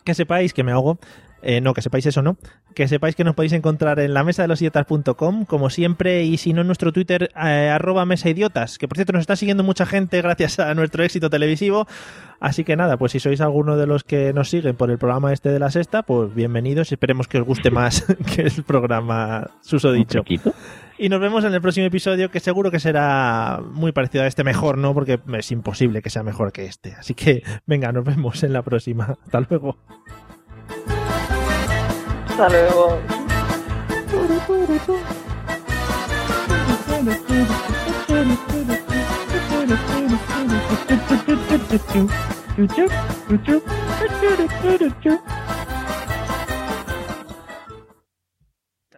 que sepáis que me hago. Eh, no, que sepáis eso, ¿no? Que sepáis que nos podéis encontrar en la mesa de los idiotas.com, como siempre, y si no en nuestro Twitter, eh, arroba mesa idiotas, que por cierto nos está siguiendo mucha gente gracias a nuestro éxito televisivo. Así que nada, pues si sois alguno de los que nos siguen por el programa este de la sexta, pues bienvenidos. Esperemos que os guste más que el programa susodicho. Y nos vemos en el próximo episodio, que seguro que será muy parecido a este, mejor, ¿no? Porque es imposible que sea mejor que este. Así que, venga, nos vemos en la próxima. Hasta luego. Hasta